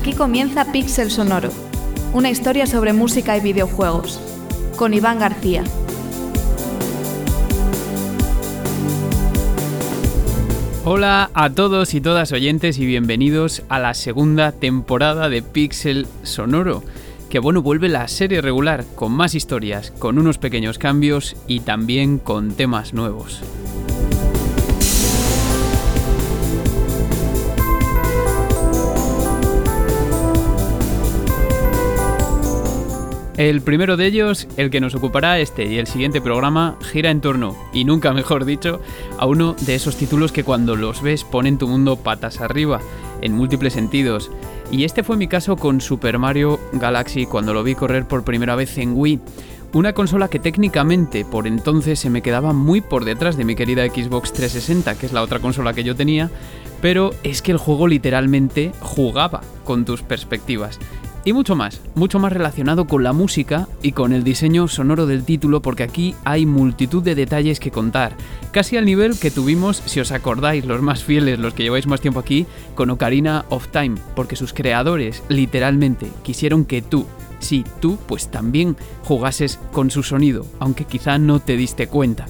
Aquí comienza Pixel Sonoro, una historia sobre música y videojuegos, con Iván García. Hola a todos y todas oyentes y bienvenidos a la segunda temporada de Pixel Sonoro, que bueno, vuelve la serie regular con más historias, con unos pequeños cambios y también con temas nuevos. El primero de ellos, el que nos ocupará este y el siguiente programa, gira en torno, y nunca mejor dicho, a uno de esos títulos que cuando los ves ponen tu mundo patas arriba, en múltiples sentidos. Y este fue mi caso con Super Mario Galaxy cuando lo vi correr por primera vez en Wii. Una consola que técnicamente por entonces se me quedaba muy por detrás de mi querida Xbox 360, que es la otra consola que yo tenía, pero es que el juego literalmente jugaba con tus perspectivas. Y mucho más, mucho más relacionado con la música y con el diseño sonoro del título porque aquí hay multitud de detalles que contar, casi al nivel que tuvimos, si os acordáis, los más fieles, los que lleváis más tiempo aquí, con Ocarina of Time, porque sus creadores literalmente quisieron que tú, sí, tú, pues también jugases con su sonido, aunque quizá no te diste cuenta.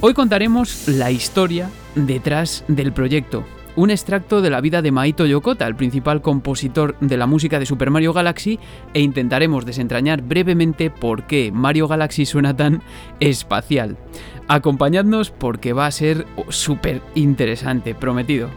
Hoy contaremos la historia detrás del proyecto, un extracto de la vida de Maito Yokota, el principal compositor de la música de Super Mario Galaxy, e intentaremos desentrañar brevemente por qué Mario Galaxy suena tan espacial. Acompañadnos porque va a ser súper interesante, prometido.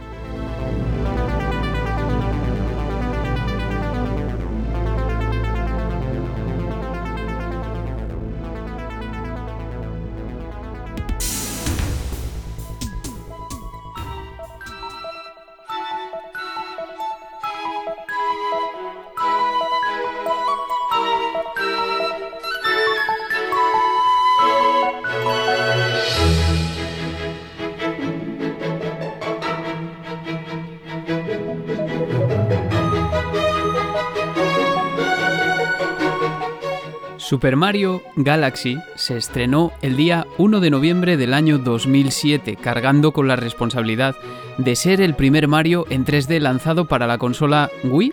Super Mario Galaxy se estrenó el día 1 de noviembre del año 2007, cargando con la responsabilidad de ser el primer Mario en 3D lanzado para la consola Wii,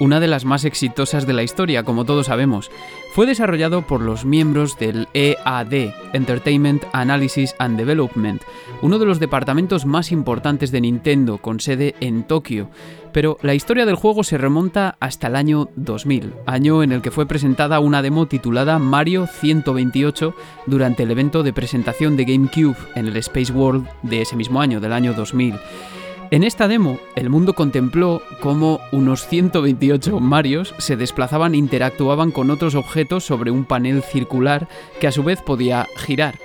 una de las más exitosas de la historia, como todos sabemos. Fue desarrollado por los miembros del EAD, Entertainment Analysis and Development, uno de los departamentos más importantes de Nintendo, con sede en Tokio. Pero la historia del juego se remonta hasta el año 2000, año en el que fue presentada una demo titulada Mario 128 durante el evento de presentación de GameCube en el Space World de ese mismo año, del año 2000. En esta demo, el mundo contempló cómo unos 128 Marios se desplazaban e interactuaban con otros objetos sobre un panel circular que a su vez podía girar.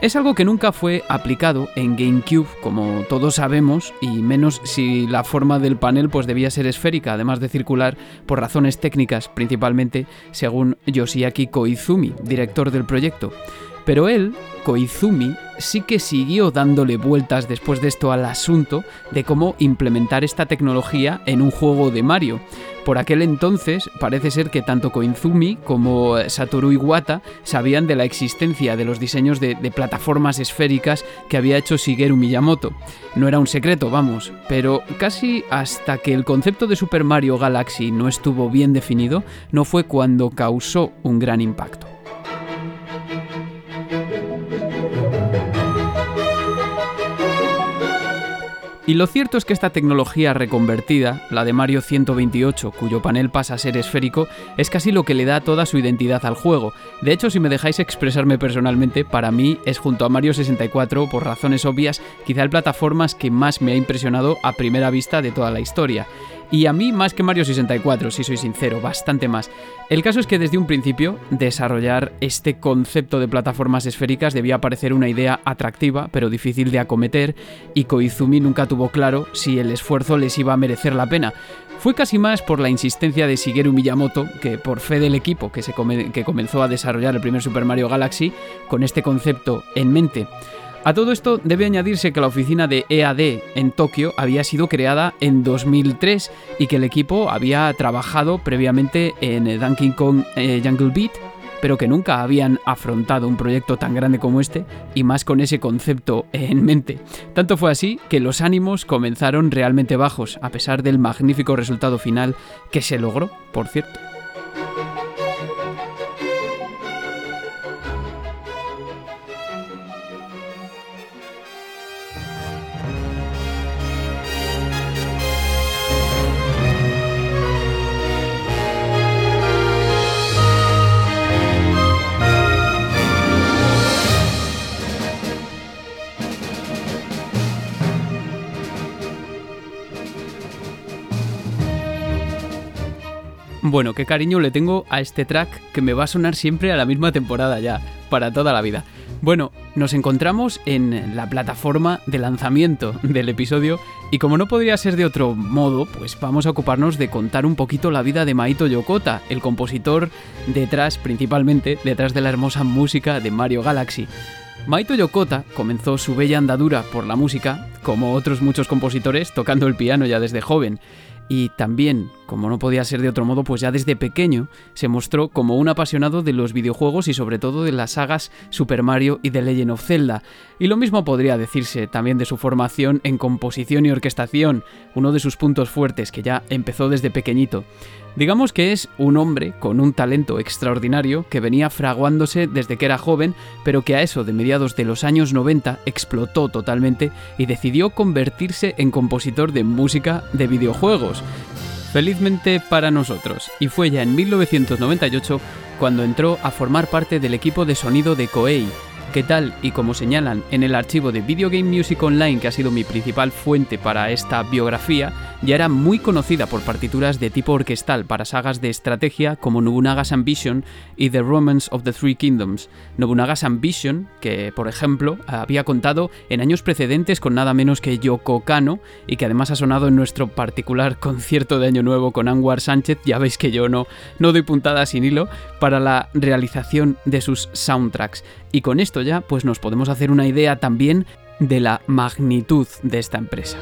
Es algo que nunca fue aplicado en GameCube, como todos sabemos, y menos si la forma del panel pues debía ser esférica, además de circular, por razones técnicas principalmente, según Yoshiaki Koizumi, director del proyecto. Pero él, Koizumi, sí que siguió dándole vueltas después de esto al asunto de cómo implementar esta tecnología en un juego de Mario. Por aquel entonces parece ser que tanto Koizumi como Satoru Iwata sabían de la existencia de los diseños de, de, plataformas esféricas que había hecho Shigeru Miyamoto. No era un secreto, vamos, pero casi hasta que el concepto de Super Mario Galaxy no estuvo bien definido, no fue cuando causó un gran impacto. Y lo cierto es que esta tecnología reconvertida, la de Mario 128, cuyo panel pasa a ser esférico, es casi lo que le da toda su identidad al juego. De hecho, si me dejáis expresarme personalmente, para mí es junto a Mario 64, por razones obvias, quizá el plataformas que más me ha impresionado a primera vista de toda la historia. Y a mí más que Mario 64, si soy sincero, bastante más. El caso es que desde un principio desarrollar este concepto de plataformas esféricas debía parecer una idea atractiva, pero difícil de acometer, y Koizumi nunca tuvo claro si el esfuerzo les iba a merecer la pena. Fue casi más por la insistencia de Shigeru Miyamoto que por fe del equipo que, se que comenzó a desarrollar el primer Super Mario Galaxy con este concepto en mente. A todo esto debe añadirse que la oficina de EAD en Tokio había sido creada en 2003 y que el equipo había trabajado previamente en Donkey Kong eh, Jungle Beat, pero que nunca habían afrontado un proyecto tan grande como este y más con ese concepto en mente. Tanto fue así que los ánimos comenzaron realmente bajos, a pesar del magnífico resultado final que se logró, por cierto. Bueno, qué cariño le tengo a este track que me va a sonar siempre a la misma temporada ya, para toda la vida. Bueno, nos encontramos en la plataforma de lanzamiento del episodio y como no podría ser de otro modo, pues vamos a ocuparnos de contar un poquito la vida de Maito Yokota, el compositor detrás, principalmente, detrás de la hermosa música de Mario Galaxy. Maito Yokota comenzó su bella andadura por la música, como otros muchos compositores, tocando el piano ya desde joven y también, como no podía ser de otro modo, pues ya desde pequeño se mostró como un apasionado de los videojuegos y sobre todo de las sagas Super Mario y The Legend of Zelda. Y lo mismo podría decirse también de su formación en composición y orquestación, uno de sus puntos fuertes que ya empezó desde pequeñito. Digamos que es un hombre con un talento extraordinario que venía fraguándose desde que era joven, pero que a eso de mediados de los años 90 explotó totalmente y decidió convertirse en compositor de música de videojuegos. Felizmente para nosotros, y fue ya en 1998 cuando entró a formar parte del equipo de sonido de Koei, que tal y como señalan en el archivo de Video Game Music Online, que ha sido mi principal fuente para esta biografía, ya era muy conocida por partituras de tipo orquestal para sagas de estrategia como Nobunaga's Ambition y The Romance of the Three Kingdoms. Nobunaga's Ambition, que por ejemplo había contado en años precedentes con nada menos que Yoko Kano y que además ha sonado en nuestro particular concierto de Año Nuevo con Anwar Sánchez, ya veis que yo no, no doy puntada sin hilo, para la realización de sus soundtracks. Y con esto ya pues nos podemos hacer una idea también de la magnitud de esta empresa.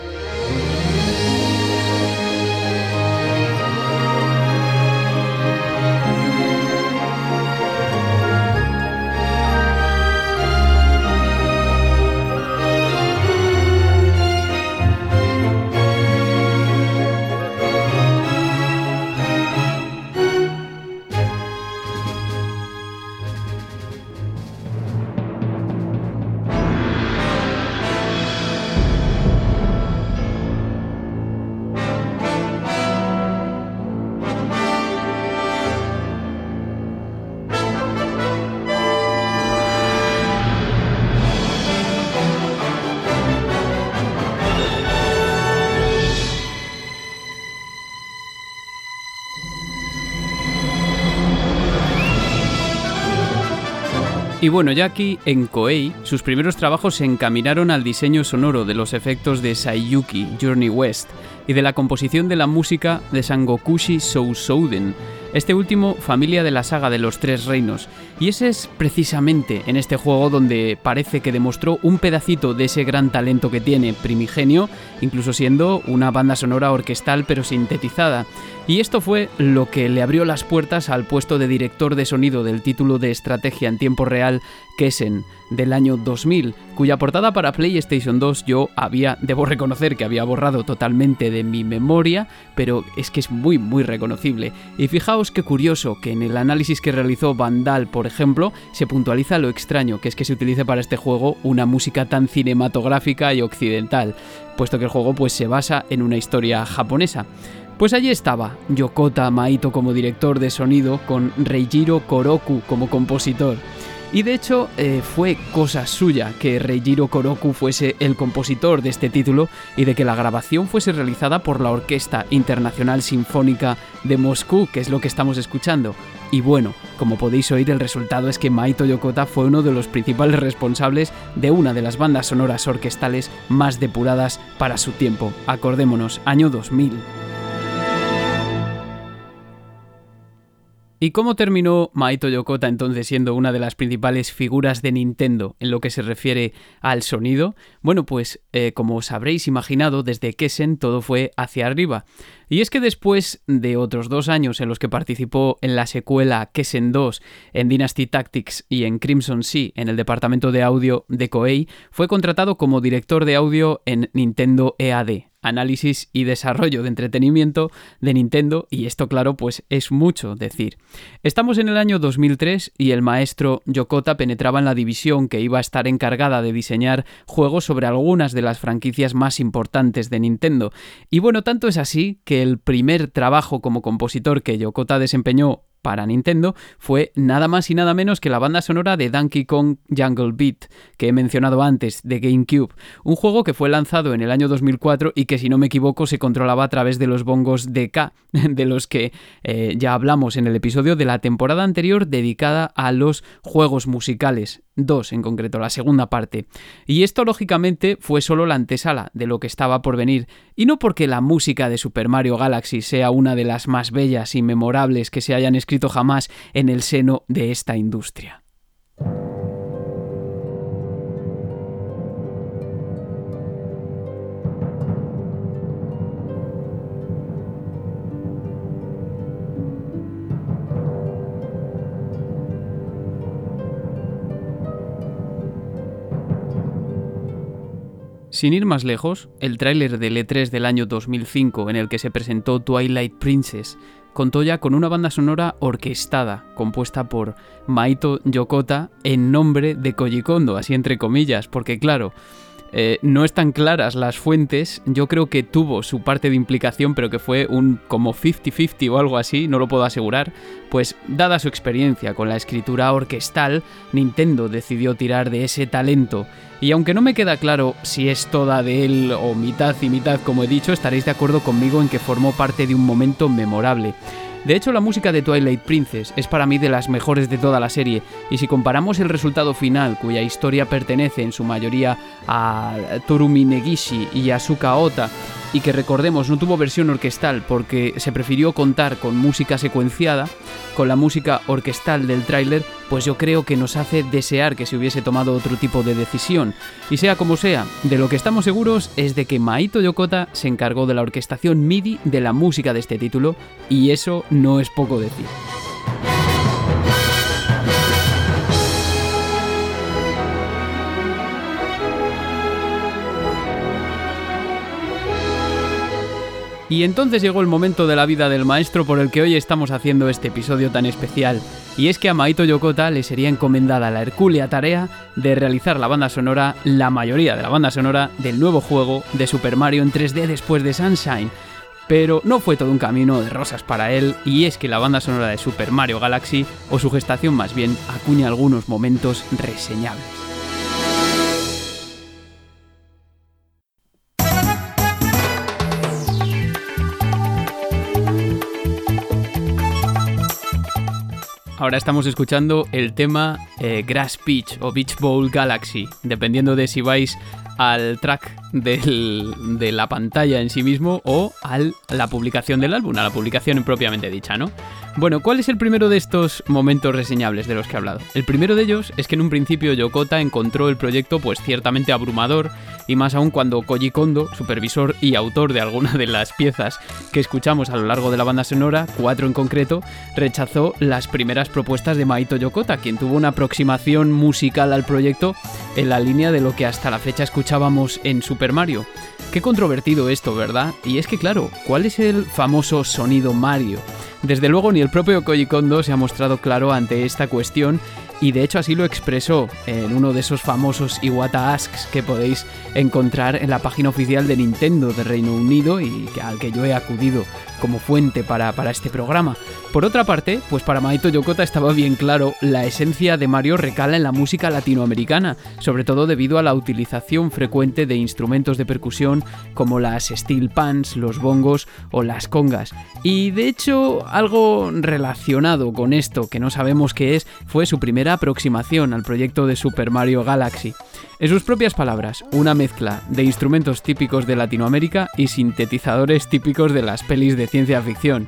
Y bueno, ya aquí en Koei, sus primeros trabajos se encaminaron al diseño sonoro de los efectos de Saiyuki Journey West y de la composición de la música de Sangokushi Sousouden, este último familia de la saga de los Tres Reinos, y ese es precisamente en este juego donde parece que demostró un pedacito de ese gran talento que tiene primigenio, incluso siendo una banda sonora orquestal pero sintetizada. Y esto fue lo que le abrió las puertas al puesto de director de sonido del título de estrategia en tiempo real Kessen del año 2000, cuya portada para PlayStation 2 yo había, debo reconocer que había borrado totalmente de mi memoria, pero es que es muy muy reconocible. Y fijaos qué curioso que en el análisis que realizó Vandal, por ejemplo, se puntualiza lo extraño que es que se utilice para este juego una música tan cinematográfica y occidental, puesto que el juego pues se basa en una historia japonesa. Pues allí estaba, Yokota Maito como director de sonido, con Reijiro Koroku como compositor. Y de hecho eh, fue cosa suya que Reijiro Koroku fuese el compositor de este título y de que la grabación fuese realizada por la Orquesta Internacional Sinfónica de Moscú, que es lo que estamos escuchando. Y bueno, como podéis oír, el resultado es que Maito Yokota fue uno de los principales responsables de una de las bandas sonoras orquestales más depuradas para su tiempo. Acordémonos, año 2000. ¿Y cómo terminó Maito Yokota entonces siendo una de las principales figuras de Nintendo en lo que se refiere al sonido? Bueno, pues eh, como os habréis imaginado, desde Kessen todo fue hacia arriba. Y es que después de otros dos años en los que participó en la secuela Kessen 2, en Dynasty Tactics y en Crimson Sea en el departamento de audio de Koei, fue contratado como director de audio en Nintendo EAD, análisis y desarrollo de entretenimiento de Nintendo y esto claro pues es mucho decir. Estamos en el año 2003 y el maestro Yokota penetraba en la división que iba a estar encargada de diseñar juegos sobre algunas de las franquicias más importantes de Nintendo. Y bueno, tanto es así que el primer trabajo como compositor que Yokota desempeñó para Nintendo fue nada más y nada menos que la banda sonora de Donkey Kong Jungle Beat, que he mencionado antes, de GameCube, un juego que fue lanzado en el año 2004 y que si no me equivoco se controlaba a través de los bongos DK, de los que eh, ya hablamos en el episodio de la temporada anterior dedicada a los juegos musicales. Dos en concreto, la segunda parte. Y esto lógicamente fue solo la antesala de lo que estaba por venir, y no porque la música de Super Mario Galaxy sea una de las más bellas y memorables que se hayan escrito jamás en el seno de esta industria. Sin ir más lejos, el tráiler del E3 del año 2005 en el que se presentó Twilight Princess contó ya con una banda sonora orquestada, compuesta por Maito Yokota en nombre de Koji Kondo, así entre comillas, porque claro, eh, no están claras las fuentes, yo creo que tuvo su parte de implicación, pero que fue un como 50-50 o algo así, no lo puedo asegurar, pues dada su experiencia con la escritura orquestal, Nintendo decidió tirar de ese talento. Y aunque no me queda claro si es toda de él o mitad y mitad como he dicho, estaréis de acuerdo conmigo en que formó parte de un momento memorable. De hecho, la música de Twilight Princess es para mí de las mejores de toda la serie, y si comparamos el resultado final, cuya historia pertenece en su mayoría a Torumi Negishi y Asuka Ota, y que recordemos no tuvo versión orquestal porque se prefirió contar con música secuenciada, con la música orquestal del tráiler, pues yo creo que nos hace desear que se hubiese tomado otro tipo de decisión. Y sea como sea, de lo que estamos seguros es de que Maito Yokota se encargó de la orquestación MIDI de la música de este título, y eso no es poco decir. Y entonces llegó el momento de la vida del maestro por el que hoy estamos haciendo este episodio tan especial. Y es que a Maito Yokota le sería encomendada la hercúlea tarea de realizar la banda sonora, la mayoría de la banda sonora del nuevo juego de Super Mario en 3D después de Sunshine. Pero no fue todo un camino de rosas para él, y es que la banda sonora de Super Mario Galaxy, o su gestación más bien, acuña algunos momentos reseñables. Ahora estamos escuchando el tema eh, Grass Beach o Beach Bowl Galaxy, dependiendo de si vais al track de la pantalla en sí mismo o a la publicación del álbum, a la publicación propiamente dicha, ¿no? Bueno, ¿cuál es el primero de estos momentos reseñables de los que he hablado? El primero de ellos es que en un principio Yokota encontró el proyecto pues ciertamente abrumador y más aún cuando Koji Kondo, supervisor y autor de alguna de las piezas que escuchamos a lo largo de la banda sonora, cuatro en concreto, rechazó las primeras propuestas de Maito Yokota, quien tuvo una aproximación musical al proyecto en la línea de lo que hasta la fecha escuchábamos en Super Mario. Qué controvertido esto, ¿verdad? Y es que claro, ¿cuál es el famoso sonido Mario? Desde luego ni el propio Koji Kondo se ha mostrado claro ante esta cuestión y de hecho así lo expresó en uno de esos famosos Iwata Asks que podéis encontrar en la página oficial de Nintendo de Reino Unido y al que yo he acudido como fuente para, para este programa. Por otra parte, pues para Maito Yokota estaba bien claro, la esencia de Mario recala en la música latinoamericana, sobre todo debido a la utilización frecuente de instrumentos de percusión como las steel pans, los bongos o las congas. Y de hecho, algo relacionado con esto, que no sabemos qué es, fue su primera aproximación al proyecto de Super Mario Galaxy. En sus propias palabras, una mezcla de instrumentos típicos de Latinoamérica y sintetizadores típicos de las pelis de ciencia ficción.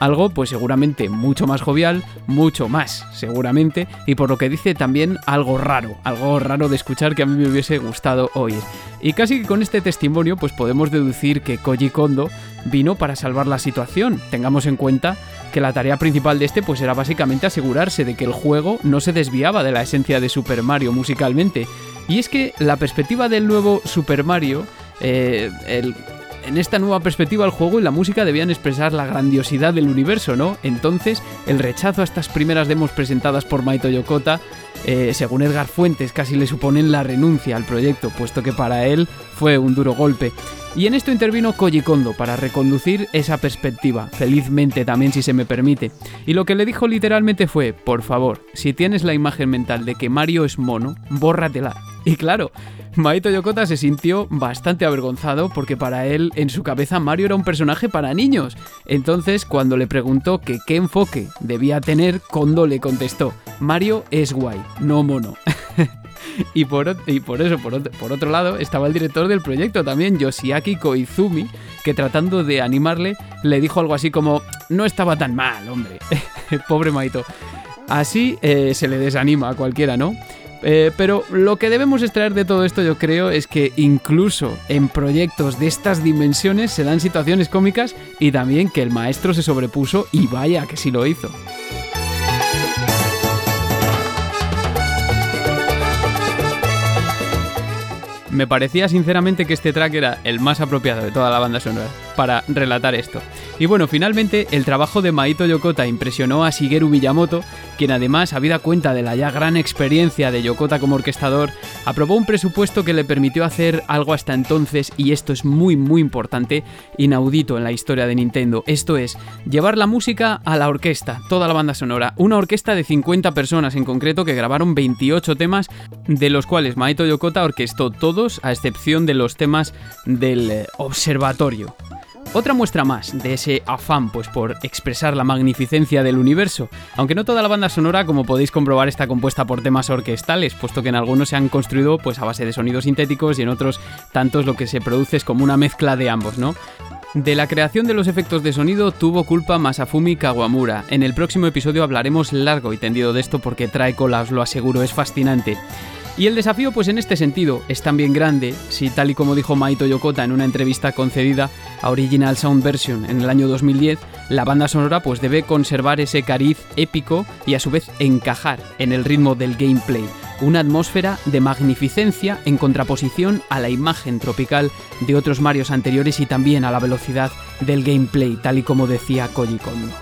Algo pues seguramente mucho más jovial, mucho más seguramente, y por lo que dice también algo raro, algo raro de escuchar que a mí me hubiese gustado oír. Y casi que con este testimonio pues podemos deducir que Koji Kondo vino para salvar la situación. Tengamos en cuenta que la tarea principal de este pues era básicamente asegurarse de que el juego no se desviaba de la esencia de Super Mario musicalmente. Y es que la perspectiva del nuevo Super Mario, eh, en esta nueva perspectiva el juego y la música debían expresar la grandiosidad del universo, ¿no? Entonces, el rechazo a estas primeras demos presentadas por Maito Yokota, eh, según Edgar Fuentes, casi le suponen la renuncia al proyecto, puesto que para él fue un duro golpe. Y en esto intervino Koji Kondo para reconducir esa perspectiva, felizmente también si se me permite. Y lo que le dijo literalmente fue, por favor, si tienes la imagen mental de que Mario es mono, bórratela. Y claro, Maito Yokota se sintió bastante avergonzado porque para él en su cabeza Mario era un personaje para niños. Entonces, cuando le preguntó que qué enfoque debía tener, Kondo le contestó, Mario es guay, no mono. Y por, y por eso, por otro, por otro, lado, estaba el director del proyecto también, Yoshiaki Koizumi, que tratando de animarle, le dijo algo así como, no estaba tan mal, hombre. Pobre Maito. Así eh, se le desanima a cualquiera, ¿no? Eh, pero lo que debemos extraer de todo esto yo creo es que incluso en proyectos de estas dimensiones se dan situaciones cómicas y también que el maestro se sobrepuso y vaya que sí lo hizo. Me parecía sinceramente que este track era el más apropiado de toda la banda sonora para relatar esto. Y bueno, finalmente el trabajo de Maito Yokota impresionó a Shigeru Miyamoto, quien además, habida cuenta de la ya gran experiencia de Yokota como orquestador, aprobó un presupuesto que le permitió hacer algo hasta entonces, y esto es muy muy importante, inaudito en la historia de Nintendo. Esto es, llevar la música a la orquesta, toda la banda sonora. Una orquesta de 50 personas en concreto que grabaron 28 temas, de los cuales Maito Yokota orquestó todos, a excepción de los temas del eh, observatorio. Otra muestra más de ese afán pues por expresar la magnificencia del universo, aunque no toda la banda sonora, como podéis comprobar, está compuesta por temas orquestales, puesto que en algunos se han construido pues a base de sonidos sintéticos y en otros tantos lo que se produce es como una mezcla de ambos, ¿no? De la creación de los efectos de sonido tuvo culpa Masafumi Kawamura. En el próximo episodio hablaremos largo y tendido de esto porque trae cola, os lo aseguro, es fascinante. Y el desafío, pues en este sentido, es también grande si, tal y como dijo Maito Yokota en una entrevista concedida a Original Sound Version en el año 2010, la banda sonora pues debe conservar ese cariz épico y a su vez encajar en el ritmo del gameplay, una atmósfera de magnificencia en contraposición a la imagen tropical de otros Marios anteriores y también a la velocidad del gameplay, tal y como decía Koji Kondo.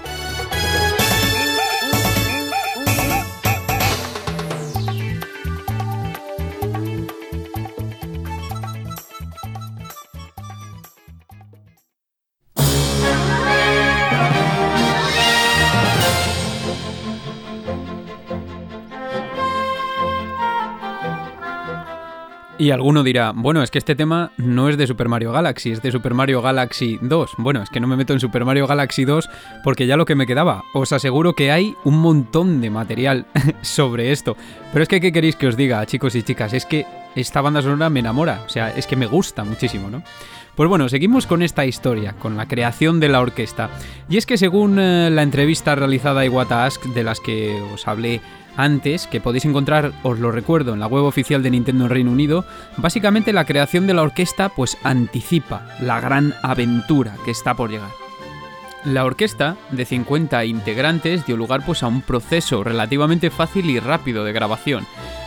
Y alguno dirá, bueno, es que este tema no es de Super Mario Galaxy, es de Super Mario Galaxy 2. Bueno, es que no me meto en Super Mario Galaxy 2 porque ya lo que me quedaba. Os aseguro que hay un montón de material sobre esto. Pero es que, ¿qué queréis que os diga, chicos y chicas? Es que esta banda sonora me enamora, o sea, es que me gusta muchísimo, ¿no? Pues bueno, seguimos con esta historia, con la creación de la orquesta. Y es que según eh, la entrevista realizada a Iwata Ask, de las que os hablé antes, que podéis encontrar, os lo recuerdo, en la web oficial de Nintendo en Reino Unido, básicamente la creación de la orquesta pues anticipa la gran aventura que está por llegar. La orquesta, de 50 integrantes, dio lugar pues a un proceso relativamente fácil y rápido de grabación.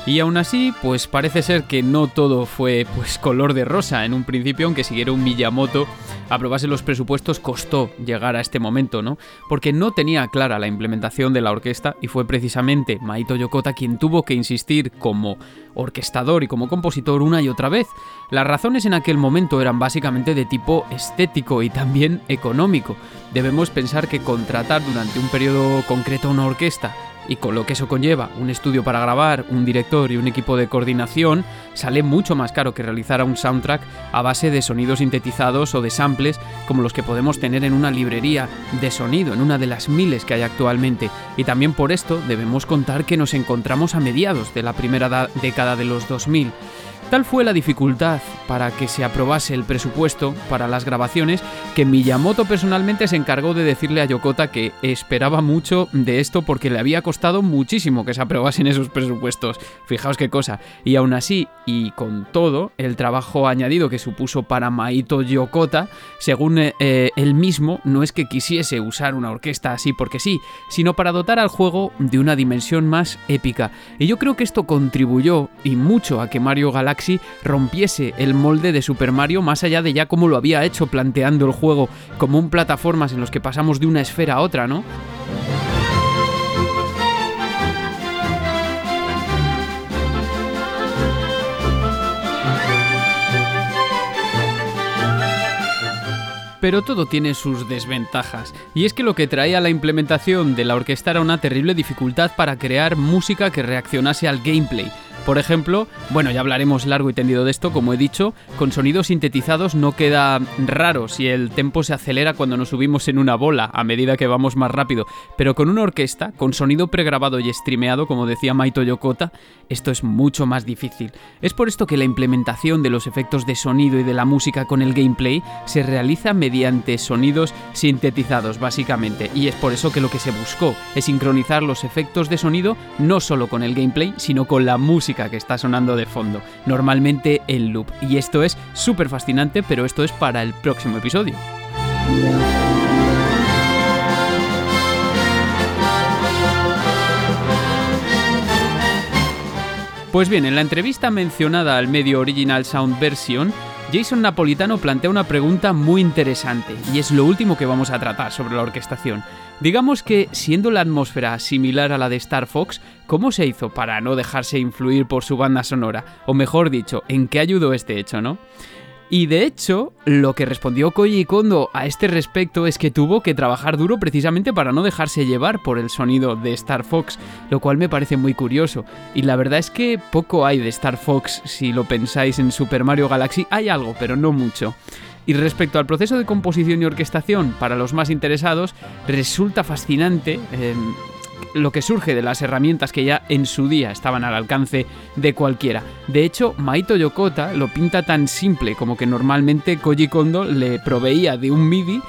Y aún así, pues parece ser que no todo fue pues color de rosa en un principio, aunque siguiera un Miyamoto aprobase los presupuestos costó llegar a este momento, ¿no? Porque no tenía clara la implementación de la orquesta y fue precisamente Maito Yokota quien tuvo que insistir como orquestador y como compositor una y otra vez. Las razones en aquel momento eran básicamente de tipo estético y también económico. Debemos pensar que contratar durante un periodo concreto una orquesta y con lo que eso conlleva, un estudio para grabar, un director y un equipo de coordinación, sale mucho más caro que realizar un soundtrack a base de sonidos sintetizados o de samples como los que podemos tener en una librería de sonido, en una de las miles que hay actualmente. Y también por esto debemos contar que nos encontramos a mediados de la primera década de los 2000. Tal fue la dificultad para que se aprobase el presupuesto para las grabaciones que Miyamoto personalmente se encargó de decirle a Yokota que esperaba mucho de esto porque le había costado muchísimo que se aprobasen esos presupuestos. Fijaos qué cosa. Y aún así, y con todo, el trabajo añadido que supuso para Maito Yokota, según eh, él mismo, no es que quisiese usar una orquesta así porque sí, sino para dotar al juego de una dimensión más épica. Y yo creo que esto contribuyó y mucho a que Mario Galaxy rompiese el molde de Super Mario más allá de ya como lo había hecho planteando el juego como un plataformas en los que pasamos de una esfera a otra, ¿no? Pero todo tiene sus desventajas, y es que lo que traía la implementación de la orquesta era una terrible dificultad para crear música que reaccionase al gameplay, por ejemplo, bueno, ya hablaremos largo y tendido de esto, como he dicho, con sonidos sintetizados no queda raro si el tempo se acelera cuando nos subimos en una bola a medida que vamos más rápido, pero con una orquesta, con sonido pregrabado y streameado, como decía Maito Yokota, esto es mucho más difícil. Es por esto que la implementación de los efectos de sonido y de la música con el gameplay se realiza mediante sonidos sintetizados, básicamente, y es por eso que lo que se buscó es sincronizar los efectos de sonido no solo con el gameplay, sino con la música que está sonando de fondo, normalmente en loop. Y esto es súper fascinante, pero esto es para el próximo episodio. Pues bien, en la entrevista mencionada al medio Original Sound Version, Jason Napolitano plantea una pregunta muy interesante, y es lo último que vamos a tratar sobre la orquestación. Digamos que, siendo la atmósfera similar a la de Star Fox, ¿cómo se hizo para no dejarse influir por su banda sonora? O mejor dicho, ¿en qué ayudó este hecho, no? Y de hecho, lo que respondió Koji Kondo a este respecto es que tuvo que trabajar duro precisamente para no dejarse llevar por el sonido de Star Fox, lo cual me parece muy curioso. Y la verdad es que poco hay de Star Fox si lo pensáis en Super Mario Galaxy, hay algo, pero no mucho. Y respecto al proceso de composición y orquestación, para los más interesados, resulta fascinante em, lo que surge de las herramientas que ya en su día estaban al alcance de cualquiera. De hecho, Maito Yokota lo pinta tan simple como que normalmente Koji Kondo le proveía de un MIDI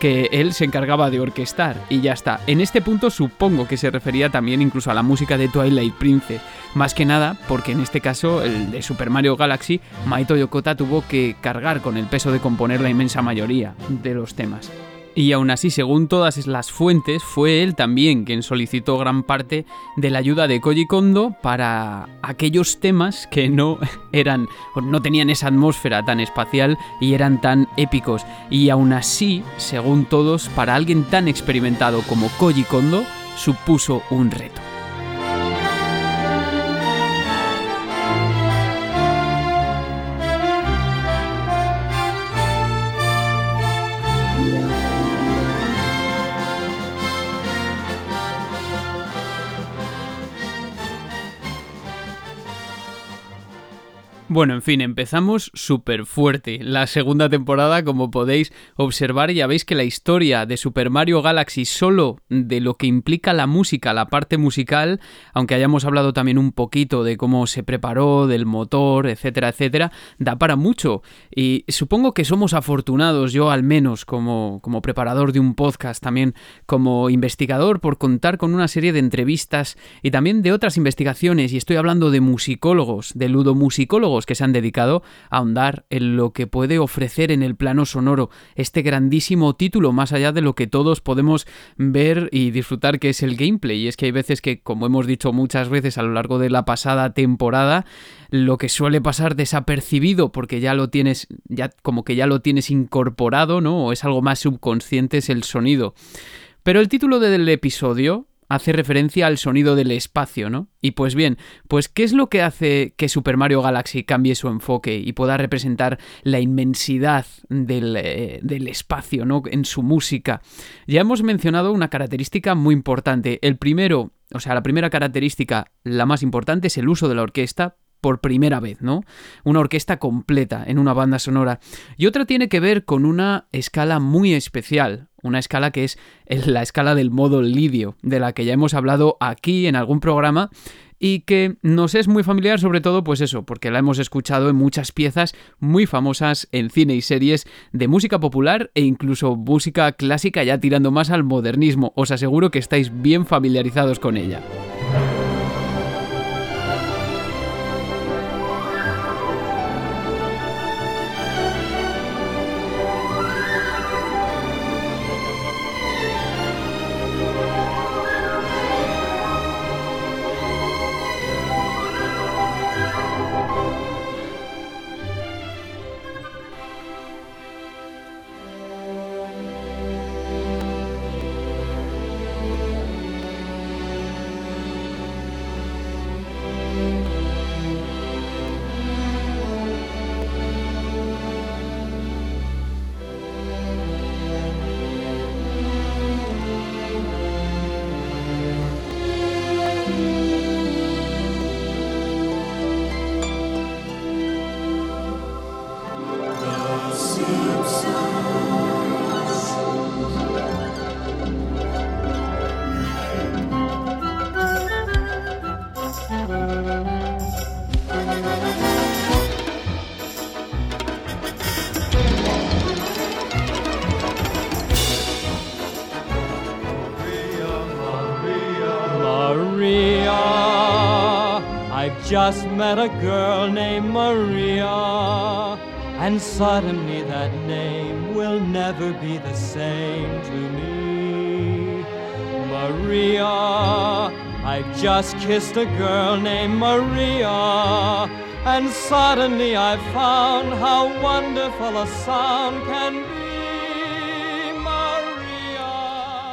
que él se encargaba de orquestar y ya está. En este punto supongo que se refería también incluso a la música de Twilight Princess, más que nada porque en este caso el de Super Mario Galaxy, Maito Yokota tuvo que cargar con el peso de componer la inmensa mayoría de los temas. Y aún así, según todas las fuentes, fue él también quien solicitó gran parte de la ayuda de Koji Kondo para aquellos temas que no eran no tenían esa atmósfera tan espacial y eran tan épicos. Y aún así, según todos, para alguien tan experimentado como Koji Kondo, supuso un reto. Bueno, en fin, empezamos súper fuerte. La segunda temporada, como podéis observar, ya veis que la historia de Super Mario Galaxy, solo de lo que implica la música, la parte musical, aunque hayamos hablado también un poquito de cómo se preparó, del motor, etcétera, etcétera, da para mucho. Y supongo que somos afortunados, yo al menos como, como preparador de un podcast, también como investigador, por contar con una serie de entrevistas y también de otras investigaciones, y estoy hablando de musicólogos, de ludomusicólogos, que se han dedicado a ahondar en lo que puede ofrecer en el plano sonoro este grandísimo título, más allá de lo que todos podemos ver y disfrutar que es el gameplay. Y es que hay veces que, como hemos dicho muchas veces a lo largo de la pasada temporada, lo que suele pasar desapercibido porque ya lo tienes, ya como que ya lo tienes incorporado, ¿no? O es algo más subconsciente, es el sonido. Pero el título del episodio hace referencia al sonido del espacio, ¿no? Y pues bien, pues ¿qué es lo que hace que Super Mario Galaxy cambie su enfoque y pueda representar la inmensidad del, eh, del, espacio, ¿no? En su música. Ya hemos mencionado una característica muy importante. El primero, o sea, la primera característica, la más importante, es el uso de la orquesta por primera vez, ¿no? Una orquesta completa en una banda sonora. Y otra tiene que ver con una escala muy especial, una escala que es la escala del modo lidio, de la que ya hemos hablado aquí en algún programa y que nos es muy familiar sobre todo pues eso, porque la hemos escuchado en muchas piezas muy famosas en cine y series de música popular e incluso música clásica ya tirando más al modernismo. Os aseguro que estáis bien familiarizados con ella. Just met a girl named Maria, and suddenly that name will never be the same to me. Maria, I've just kissed a girl named Maria, and suddenly I found how wonderful a sound can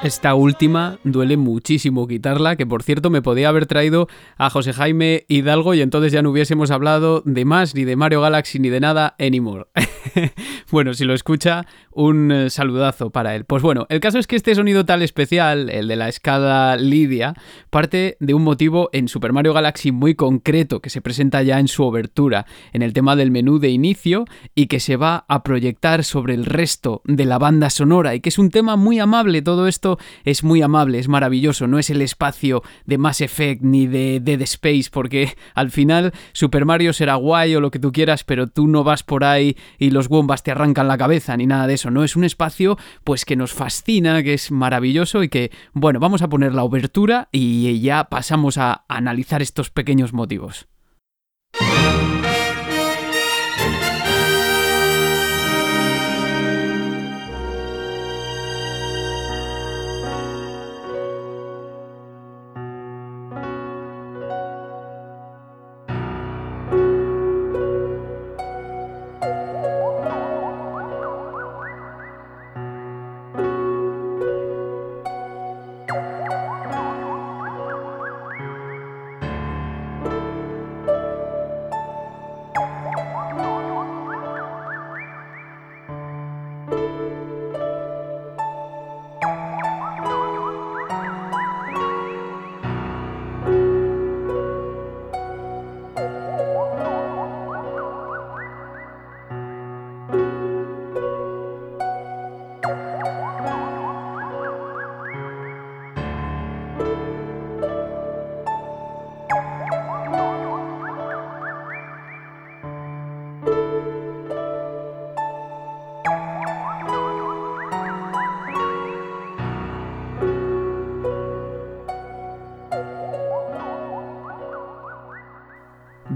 Esta última duele muchísimo quitarla, que por cierto me podía haber traído a José Jaime Hidalgo y entonces ya no hubiésemos hablado de más, ni de Mario Galaxy, ni de nada anymore. bueno, si lo escucha, un eh, saludazo para él. Pues bueno, el caso es que este sonido tal especial, el de la escala Lidia, parte de un motivo en Super Mario Galaxy muy concreto que se presenta ya en su obertura, en el tema del menú de inicio y que se va a proyectar sobre el resto de la banda sonora y que es un tema muy amable todo esto es muy amable, es maravilloso, no es el espacio de Mass Effect ni de Dead Space, porque al final Super Mario será guay o lo que tú quieras, pero tú no vas por ahí y los Wombas te arrancan la cabeza ni nada de eso, no es un espacio pues que nos fascina, que es maravilloso y que, bueno, vamos a poner la obertura y ya pasamos a analizar estos pequeños motivos.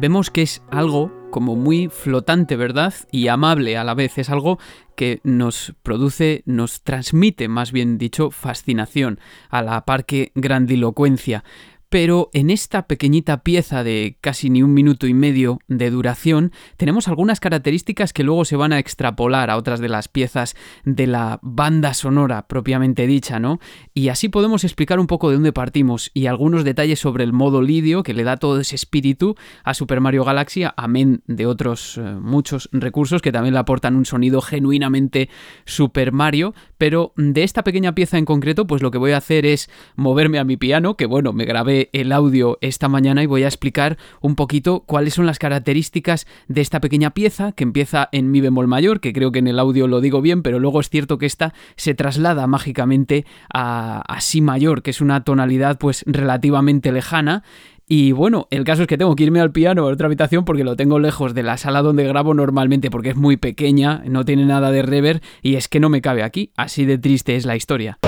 Vemos que es algo como muy flotante, ¿verdad? Y amable a la vez. Es algo que nos produce, nos transmite, más bien dicho, fascinación, a la par que grandilocuencia pero en esta pequeñita pieza de casi ni un minuto y medio de duración tenemos algunas características que luego se van a extrapolar a otras de las piezas de la banda sonora propiamente dicha, ¿no? Y así podemos explicar un poco de dónde partimos y algunos detalles sobre el modo lidio que le da todo ese espíritu a Super Mario Galaxy, amén de otros eh, muchos recursos que también le aportan un sonido genuinamente Super Mario, pero de esta pequeña pieza en concreto pues lo que voy a hacer es moverme a mi piano, que bueno, me grabé el audio esta mañana y voy a explicar un poquito cuáles son las características de esta pequeña pieza que empieza en mi bemol mayor, que creo que en el audio lo digo bien, pero luego es cierto que esta se traslada mágicamente a, a si mayor, que es una tonalidad pues relativamente lejana y bueno, el caso es que tengo que irme al piano a otra habitación porque lo tengo lejos de la sala donde grabo normalmente porque es muy pequeña, no tiene nada de rever y es que no me cabe aquí. Así de triste es la historia.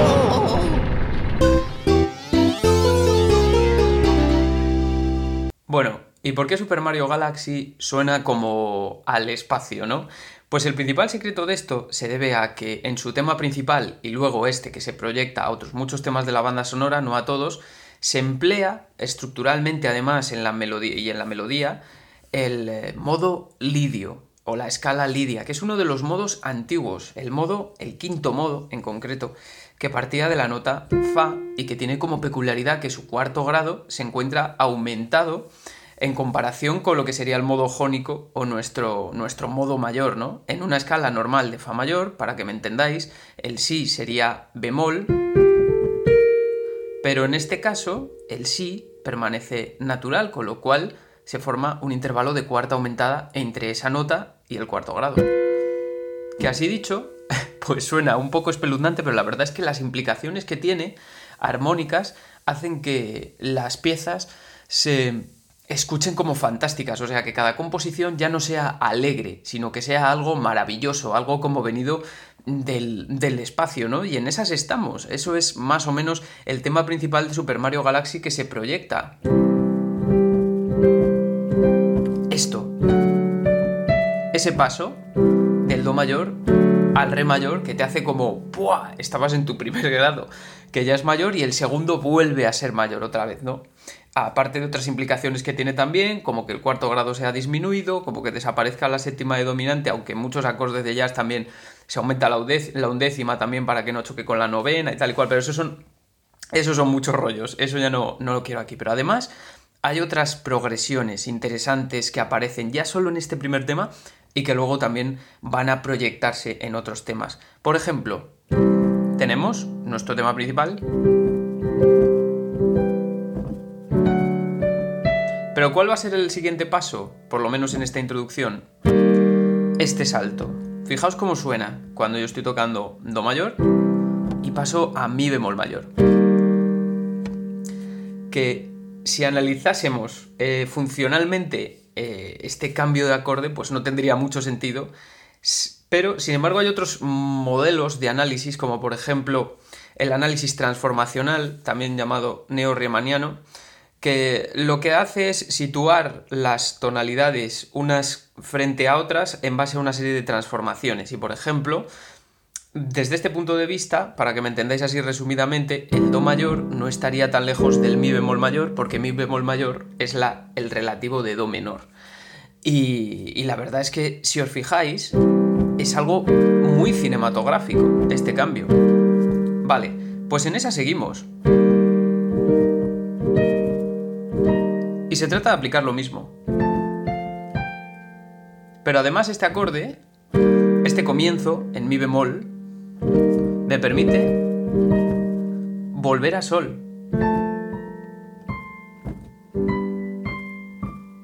Bueno, ¿y por qué Super Mario Galaxy suena como al espacio, no? Pues el principal secreto de esto se debe a que en su tema principal y luego este que se proyecta a otros muchos temas de la banda sonora, no a todos, se emplea estructuralmente además en la melodía y en la melodía el eh, modo lidio o la escala lidia, que es uno de los modos antiguos, el modo, el quinto modo en concreto, que partía de la nota fa y que tiene como peculiaridad que su cuarto grado se encuentra aumentado en comparación con lo que sería el modo jónico o nuestro, nuestro modo mayor, ¿no? En una escala normal de fa mayor, para que me entendáis, el si sería bemol, pero en este caso, el si permanece natural, con lo cual se forma un intervalo de cuarta aumentada entre esa nota y el cuarto grado. Que así dicho, pues suena un poco espeluznante, pero la verdad es que las implicaciones que tiene armónicas hacen que las piezas se escuchen como fantásticas, o sea, que cada composición ya no sea alegre, sino que sea algo maravilloso, algo como venido del, espacio, ¿no? Y en esas estamos. Eso es más o menos el tema principal de Super Mario Galaxy que se proyecta. Esto. Ese paso del Do mayor al Re mayor que te hace como ¡Puah! Estabas en tu primer grado, que ya es mayor y el segundo vuelve a ser mayor otra vez, ¿no? aparte de otras implicaciones que tiene también, como que el cuarto grado sea disminuido, como que desaparezca la séptima de dominante, aunque en muchos acordes de jazz también se aumenta la, undécima también para que no choque con la novena y tal y cual, pero esos son, esos son muchos rollos, eso ya no, no lo quiero aquí, pero además hay otras progresiones interesantes que aparecen ya solo en este primer tema y que luego también van a proyectarse en otros temas. Por ejemplo, tenemos nuestro tema principal, Pero ¿cuál va a ser el siguiente paso, por lo menos en esta introducción? Este salto. Fijaos cómo suena cuando yo estoy tocando Do mayor y paso a Mi bemol mayor. Que si analizásemos eh, funcionalmente eh, este cambio de acorde, pues no tendría mucho sentido. Pero, sin embargo, hay otros modelos de análisis, como por ejemplo el análisis transformacional, también llamado neo-riemanniano, que lo que hace es situar las tonalidades unas frente a otras en base a una serie de transformaciones. Y por ejemplo, desde este punto de vista, para que me entendáis así resumidamente, el Do mayor no estaría tan lejos del Mi bemol mayor, porque Mi bemol mayor es la, el relativo de Do menor. Y, y la verdad es que, si os fijáis, es algo muy cinematográfico este cambio. Vale, pues en esa seguimos. se trata de aplicar lo mismo. Pero además este acorde, este comienzo en mi bemol, me permite volver a sol.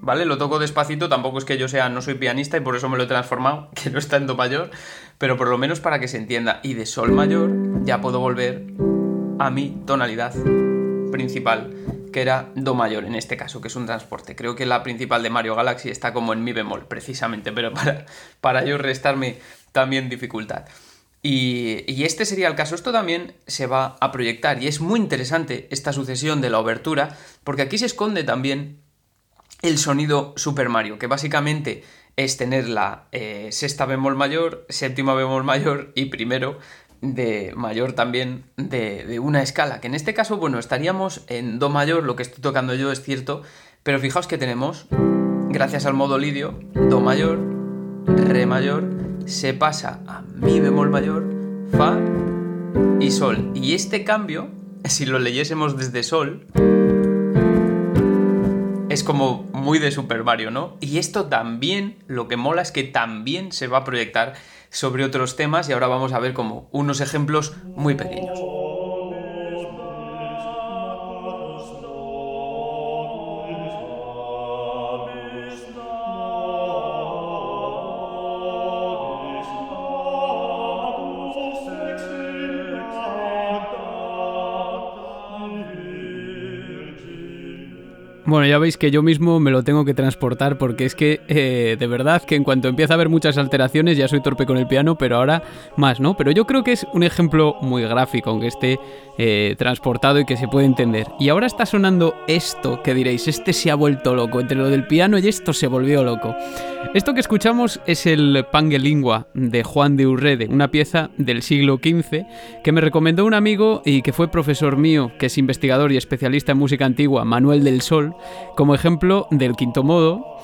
¿Vale? Lo toco despacito, tampoco es que yo sea, no soy pianista y por eso me lo he transformado, que no está en do mayor, pero por lo menos para que se entienda. Y de sol mayor ya puedo volver a mi tonalidad principal, que era Do mayor en este caso, que es un transporte. Creo que la principal de Mario Galaxy está como en Mi bemol, precisamente, pero para, para yo restarme también dificultad. Y, este sería el caso. Esto también se va a proyectar y es muy interesante esta sucesión de la obertura porque aquí se esconde también el sonido Super Mario, que básicamente es tener la eh, sexta bemol mayor, séptima bemol mayor y primero de mayor también de, una escala, que en este caso, bueno, estaríamos en Do mayor, lo que estoy tocando yo es cierto, pero fijaos que tenemos, gracias al modo lidio, Do mayor, Re mayor, se pasa a Mi bemol mayor, Fa y Sol. Y este cambio, si lo leyésemos desde Sol, es como muy de Super Mario, ¿no? Y esto también, lo que mola es que también se va a proyectar sobre otros temas y ahora vamos a ver como unos ejemplos muy pequeños. Bueno, ya veis que yo mismo me lo tengo que transportar porque es que eh, de verdad que en cuanto empieza a haber muchas alteraciones ya soy torpe con el piano, pero ahora más, ¿no? Pero yo creo que es un ejemplo muy gráfico, aunque esté eh, transportado y que se puede entender. Y ahora está sonando esto que diréis, este se ha vuelto loco, entre lo del piano y esto se volvió loco. Esto que escuchamos es el Pangelingua de Juan de Urrede, una pieza del siglo XV que me recomendó un amigo y que fue profesor mío, que es investigador y especialista en música antigua, Manuel del Sol, como ejemplo del quinto modo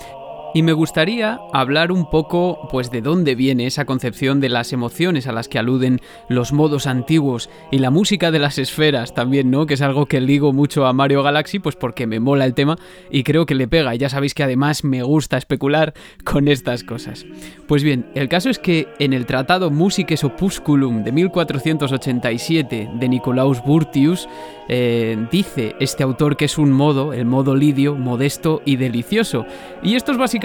y me gustaría hablar un poco pues de dónde viene esa concepción de las emociones a las que aluden los modos antiguos y la música de las esferas también, ¿no? Que es algo que ligo mucho a Mario Galaxy pues porque me mola el tema y creo que le pega ya sabéis que además me gusta especular con estas cosas. Pues bien, el caso es que en el tratado Musices Opusculum de 1487 de Nicolaus Burtius eh, dice este autor que es un modo, el modo lidio, modesto y delicioso. Y esto es básicamente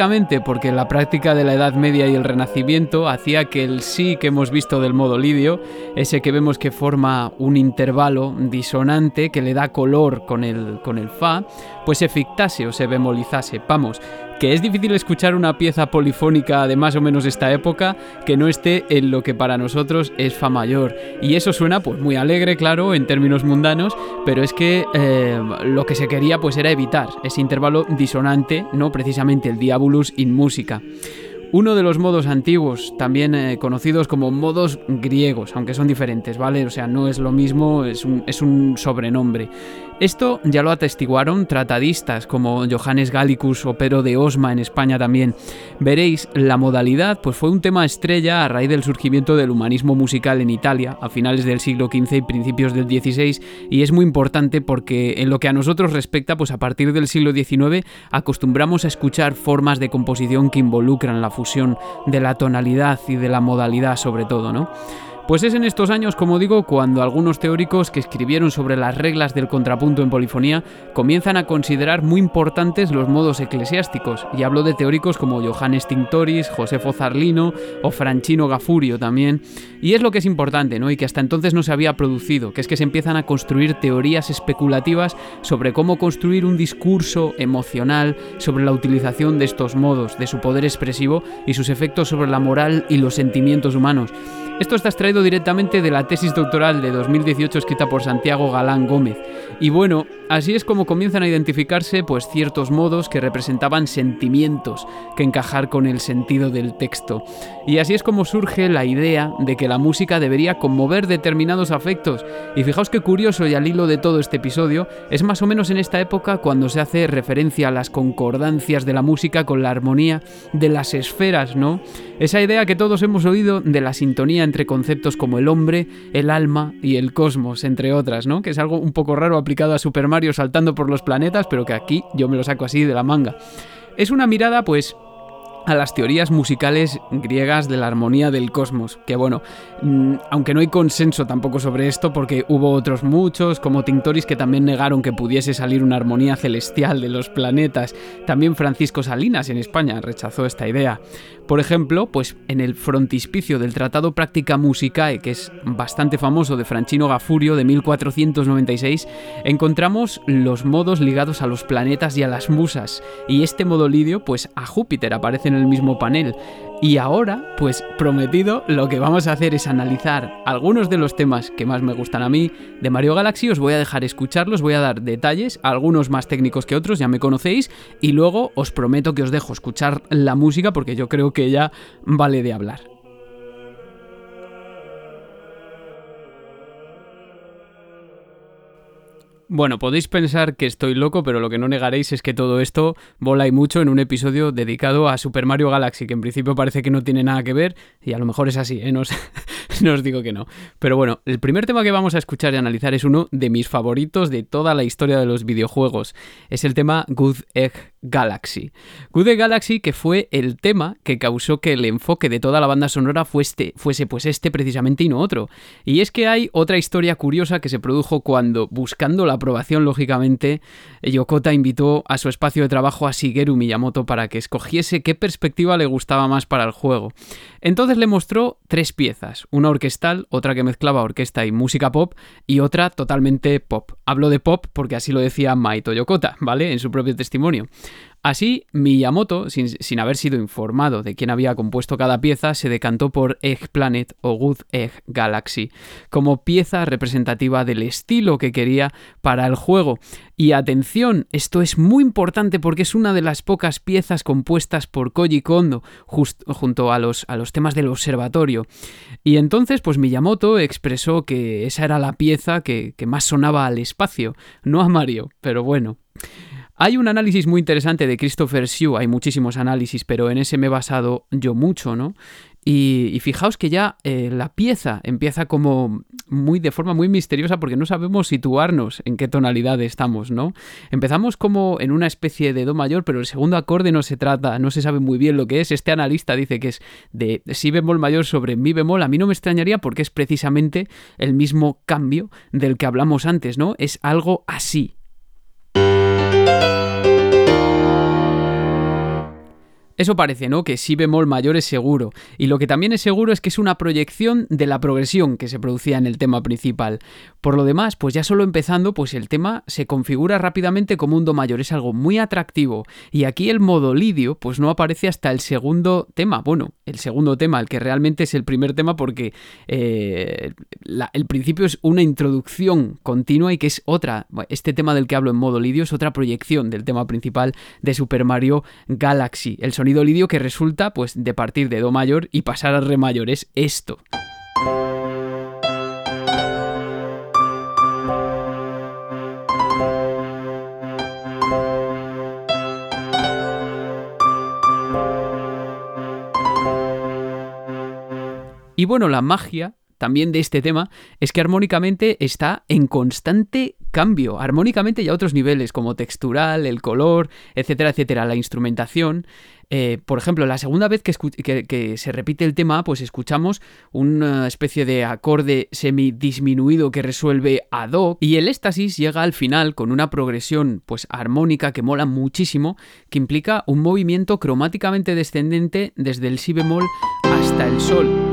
porque la práctica de la Edad Media y el Renacimiento hacía que el sí que hemos visto del modo lidio, ese que vemos que forma un intervalo disonante que le da color con el, con el fa, pues se fictase o se bemolizase. Vamos, que es difícil escuchar una pieza polifónica de más o menos esta época que no esté en lo que para nosotros es fa mayor. Y eso suena pues muy alegre, claro, en términos mundanos, pero es que eh, lo que se quería pues era evitar ese intervalo disonante, no precisamente el diabolus in música uno de los modos antiguos, también eh, conocidos como modos griegos, aunque son diferentes, ¿vale? O sea, no es lo mismo, es un, es un sobrenombre. Esto ya lo atestiguaron tratadistas como Johannes Gallicus o Pero de Osma en España también. Veréis, la modalidad pues fue un tema estrella a raíz del surgimiento del humanismo musical en Italia a finales del siglo XV y principios del XVI y es muy importante porque en lo que a nosotros respecta, pues a partir del siglo XIX acostumbramos a escuchar formas de composición que involucran la fusión de la tonalidad y de la modalidad sobre todo, ¿no? Pues es en estos años, como digo, cuando algunos teóricos que escribieron sobre las reglas del contrapunto en polifonía comienzan a considerar muy importantes los modos eclesiásticos, y hablo de teóricos como Johannes Tinctoris, Josefo Zarlino o Franchino Gafurio también, y es lo que es importante, ¿no? Y que hasta entonces no se había producido, que es que se empiezan a construir teorías especulativas sobre cómo construir un discurso emocional sobre la utilización de estos modos, de su poder expresivo y sus efectos sobre la moral y los sentimientos humanos. Esto está extraído directamente de la tesis doctoral de 2018 escrita por Santiago Galán Gómez. Y bueno, así es como comienzan a identificarse pues ciertos modos que representaban sentimientos que encajar con el sentido del texto. Y así es como surge la idea de que la música debería conmover determinados afectos. Y fijaos qué curioso y al hilo de todo este episodio, es más o menos en esta época cuando se hace referencia a las concordancias de la música con la armonía de las esferas, ¿no? Esa idea que todos hemos oído de la sintonía entre conceptos como el hombre, el alma y el cosmos, entre otras, ¿no? Que es algo un poco raro aplicado a Super Mario saltando por los planetas, pero que aquí yo me lo saco así de la manga. Es una mirada, pues, a las teorías musicales griegas de la armonía del cosmos, que bueno, mm, aunque no hay consenso tampoco sobre esto, porque hubo otros muchos, como Tintoris, que también negaron que pudiese salir una armonía celestial de los planetas, también Francisco Salinas en España rechazó esta idea. Por ejemplo, pues en el frontispicio del Tratado Práctica Musicae, que es bastante famoso de Franchino Gafurio de 1496, encontramos los modos ligados a los planetas y a las musas, y este modo lidio pues a Júpiter aparece en el mismo panel. Y ahora, pues prometido, lo que vamos a hacer es analizar algunos de los temas que más me gustan a mí de Mario Galaxy. Os voy a dejar escucharlos, voy a dar detalles, algunos más técnicos que otros, ya me conocéis. Y luego os prometo que os dejo escuchar la música porque yo creo que ya vale de hablar. Bueno, podéis pensar que estoy loco, pero lo que no negaréis es que todo esto vola y mucho en un episodio dedicado a Super Mario Galaxy, que en principio parece que no tiene nada que ver, y a lo mejor es así, ¿eh? no, os, digo que no. Pero bueno, el primer tema que vamos a escuchar y analizar es uno de mis favoritos de toda la historia de los videojuegos. Es el tema Good Egg Galaxy. Gude Galaxy que fue el tema que causó que el enfoque de toda la banda sonora fuese, fuese pues este precisamente y no otro. Y es que hay otra historia curiosa que se produjo cuando, buscando la aprobación lógicamente, Yokota invitó a su espacio de trabajo a Shigeru Miyamoto para que escogiese qué perspectiva le gustaba más para el juego. Entonces le mostró tres piezas, una orquestal, otra que mezclaba orquesta y música pop y otra totalmente pop. Hablo de pop porque así lo decía Maito Yokota, ¿vale? En su propio testimonio. Así, Miyamoto, sin, haber sido informado de quién había compuesto cada pieza, se decantó por Egg Planet o Good Egg Galaxy como pieza representativa del estilo que quería para el juego. Y atención, esto es muy importante porque es una de las pocas piezas compuestas por Koji Kondo junto a los, a los temas del observatorio. Y entonces, pues Miyamoto expresó que esa era la pieza que, que más sonaba al espacio, no a Mario, pero bueno. Hay un análisis muy interesante de Christopher Sue, hay muchísimos análisis, pero en ese me he basado yo mucho, ¿no? Y, fijaos que ya eh, la pieza empieza como muy de forma muy misteriosa porque no sabemos situarnos en qué tonalidad estamos, ¿no? Empezamos como en una especie de do mayor, pero el segundo acorde no se trata, no se sabe muy bien lo que es. Este analista dice que es de si bemol mayor sobre mi bemol. A mí no me extrañaría porque es precisamente el mismo cambio del que hablamos antes, ¿no? Es algo así, Eso parece, ¿no? Que si bemol mayor es seguro. Y lo que también es seguro es que es una proyección de la progresión que se producía en el tema principal. Por lo demás, pues ya solo empezando, pues el tema se configura rápidamente como un do mayor. Es algo muy atractivo. Y aquí el modo lidio, pues no aparece hasta el segundo tema. Bueno, el segundo tema, el que realmente es el primer tema porque eh, el principio es una introducción continua y que es otra. Este tema del que hablo en modo lidio es otra proyección del tema principal de Super Mario Galaxy. El lidio que resulta pues de partir de do mayor y pasar a re mayor es esto. Y bueno, la magia también de este tema es que armónicamente está en constante cambio, armónicamente y a otros niveles como textural, el color, etcétera, etcétera, la instrumentación. Eh, por ejemplo, la segunda vez que, se repite el tema, pues escuchamos una especie de acorde semidisminuido que resuelve a do y el éxtasis llega al final con una progresión pues armónica que mola muchísimo, que implica un movimiento cromáticamente descendente desde el si bemol hasta el sol.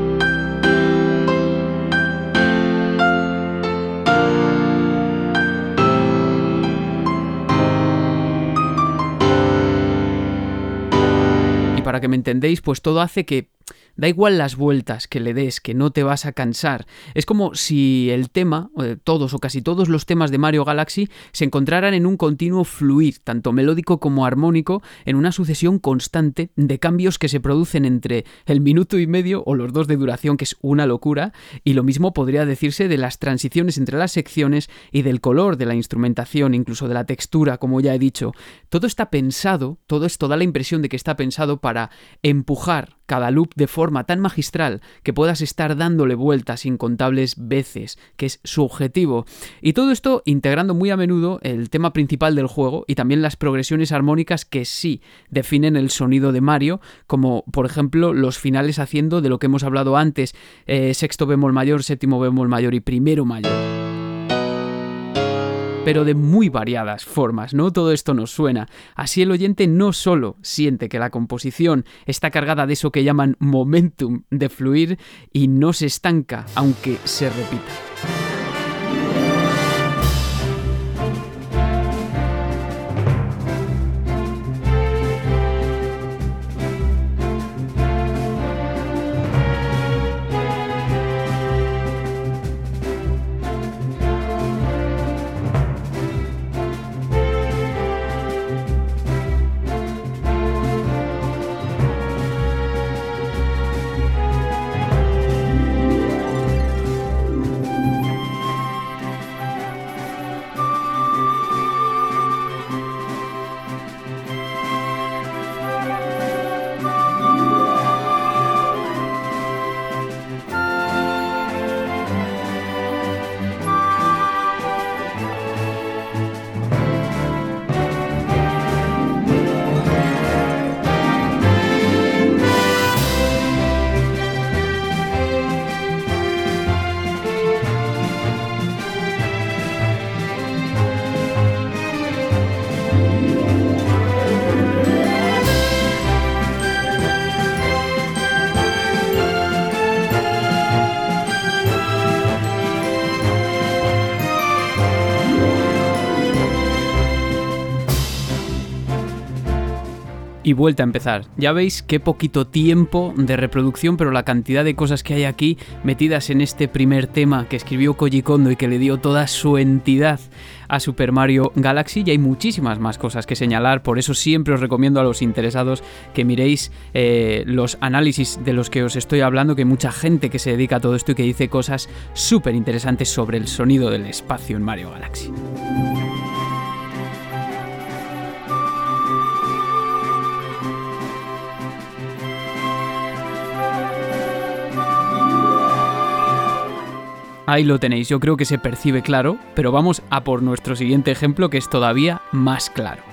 Para que me entendéis, pues todo hace que Da igual las vueltas que le des, que no te vas a cansar. Es como si el tema, eh, todos o casi todos los temas de Mario Galaxy, se encontraran en un continuo fluir, tanto melódico como armónico, en una sucesión constante de cambios que se producen entre el minuto y medio o los dos de duración, que es una locura, y lo mismo podría decirse de las transiciones entre las secciones y del color de la instrumentación, incluso de la textura, como ya he dicho. Todo está pensado, todo esto da la impresión de que está pensado para empujar cada loop de forma tan magistral que puedas estar dándole vueltas incontables veces, que es su objetivo. Y todo esto integrando muy a menudo el tema principal del juego y también las progresiones armónicas que sí definen el sonido de Mario, como por ejemplo los finales haciendo de lo que hemos hablado antes, eh, sexto bemol mayor, séptimo bemol mayor y primero mayor pero de muy variadas formas, ¿no? Todo esto nos suena. Así el oyente no solo siente que la composición está cargada de eso que llaman momentum de fluir y no se estanca, aunque se repita. Y vuelta a empezar. Ya veis qué poquito tiempo de reproducción, pero la cantidad de cosas que hay aquí metidas en este primer tema que escribió Koji Kondo y que le dio toda su entidad a Super Mario Galaxy y hay muchísimas más cosas que señalar, por eso siempre os recomiendo a los interesados que miréis eh, los análisis de los que os estoy hablando, que hay mucha gente que se dedica a todo esto y que dice cosas súper interesantes sobre el sonido del espacio en Mario Galaxy. Ahí lo tenéis, yo creo que se percibe claro, pero vamos a por nuestro siguiente ejemplo que es todavía más claro.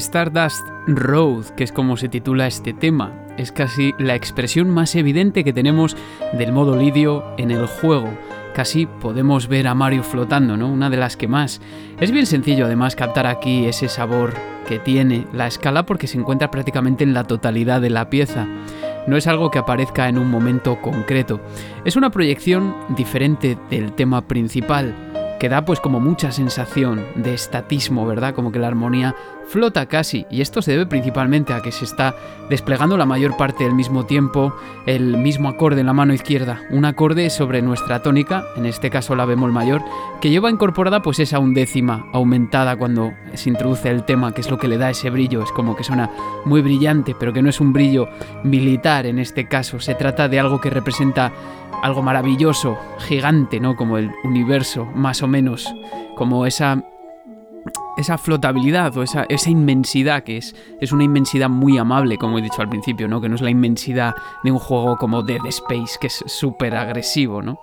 Stardust Road, que es como se titula este tema, es casi la expresión más evidente que tenemos del modo lidio en el juego. Casi podemos ver a Mario flotando, ¿no? Una de las que más. Es bien sencillo además captar aquí ese sabor que tiene la escala porque se encuentra prácticamente en la totalidad de la pieza. No es algo que aparezca en un momento concreto. Es una proyección diferente del tema principal que da pues como mucha sensación de estatismo, ¿verdad? Como que la armonía flota casi, y esto se debe principalmente a que se está desplegando la mayor parte del mismo tiempo el mismo acorde en la mano izquierda, un acorde sobre nuestra tónica, en este caso la bemol mayor, que lleva incorporada pues esa undécima aumentada cuando se introduce el tema, que es lo que le da ese brillo, es como que suena muy brillante, pero que no es un brillo militar en este caso, se trata de algo que representa algo maravilloso, gigante, ¿no? Como el universo, más o menos, como esa esa flotabilidad o esa, esa, inmensidad que es, es una inmensidad muy amable, como he dicho al principio, ¿no? Que no es la inmensidad de un juego como Dead Space, que es súper agresivo, ¿no?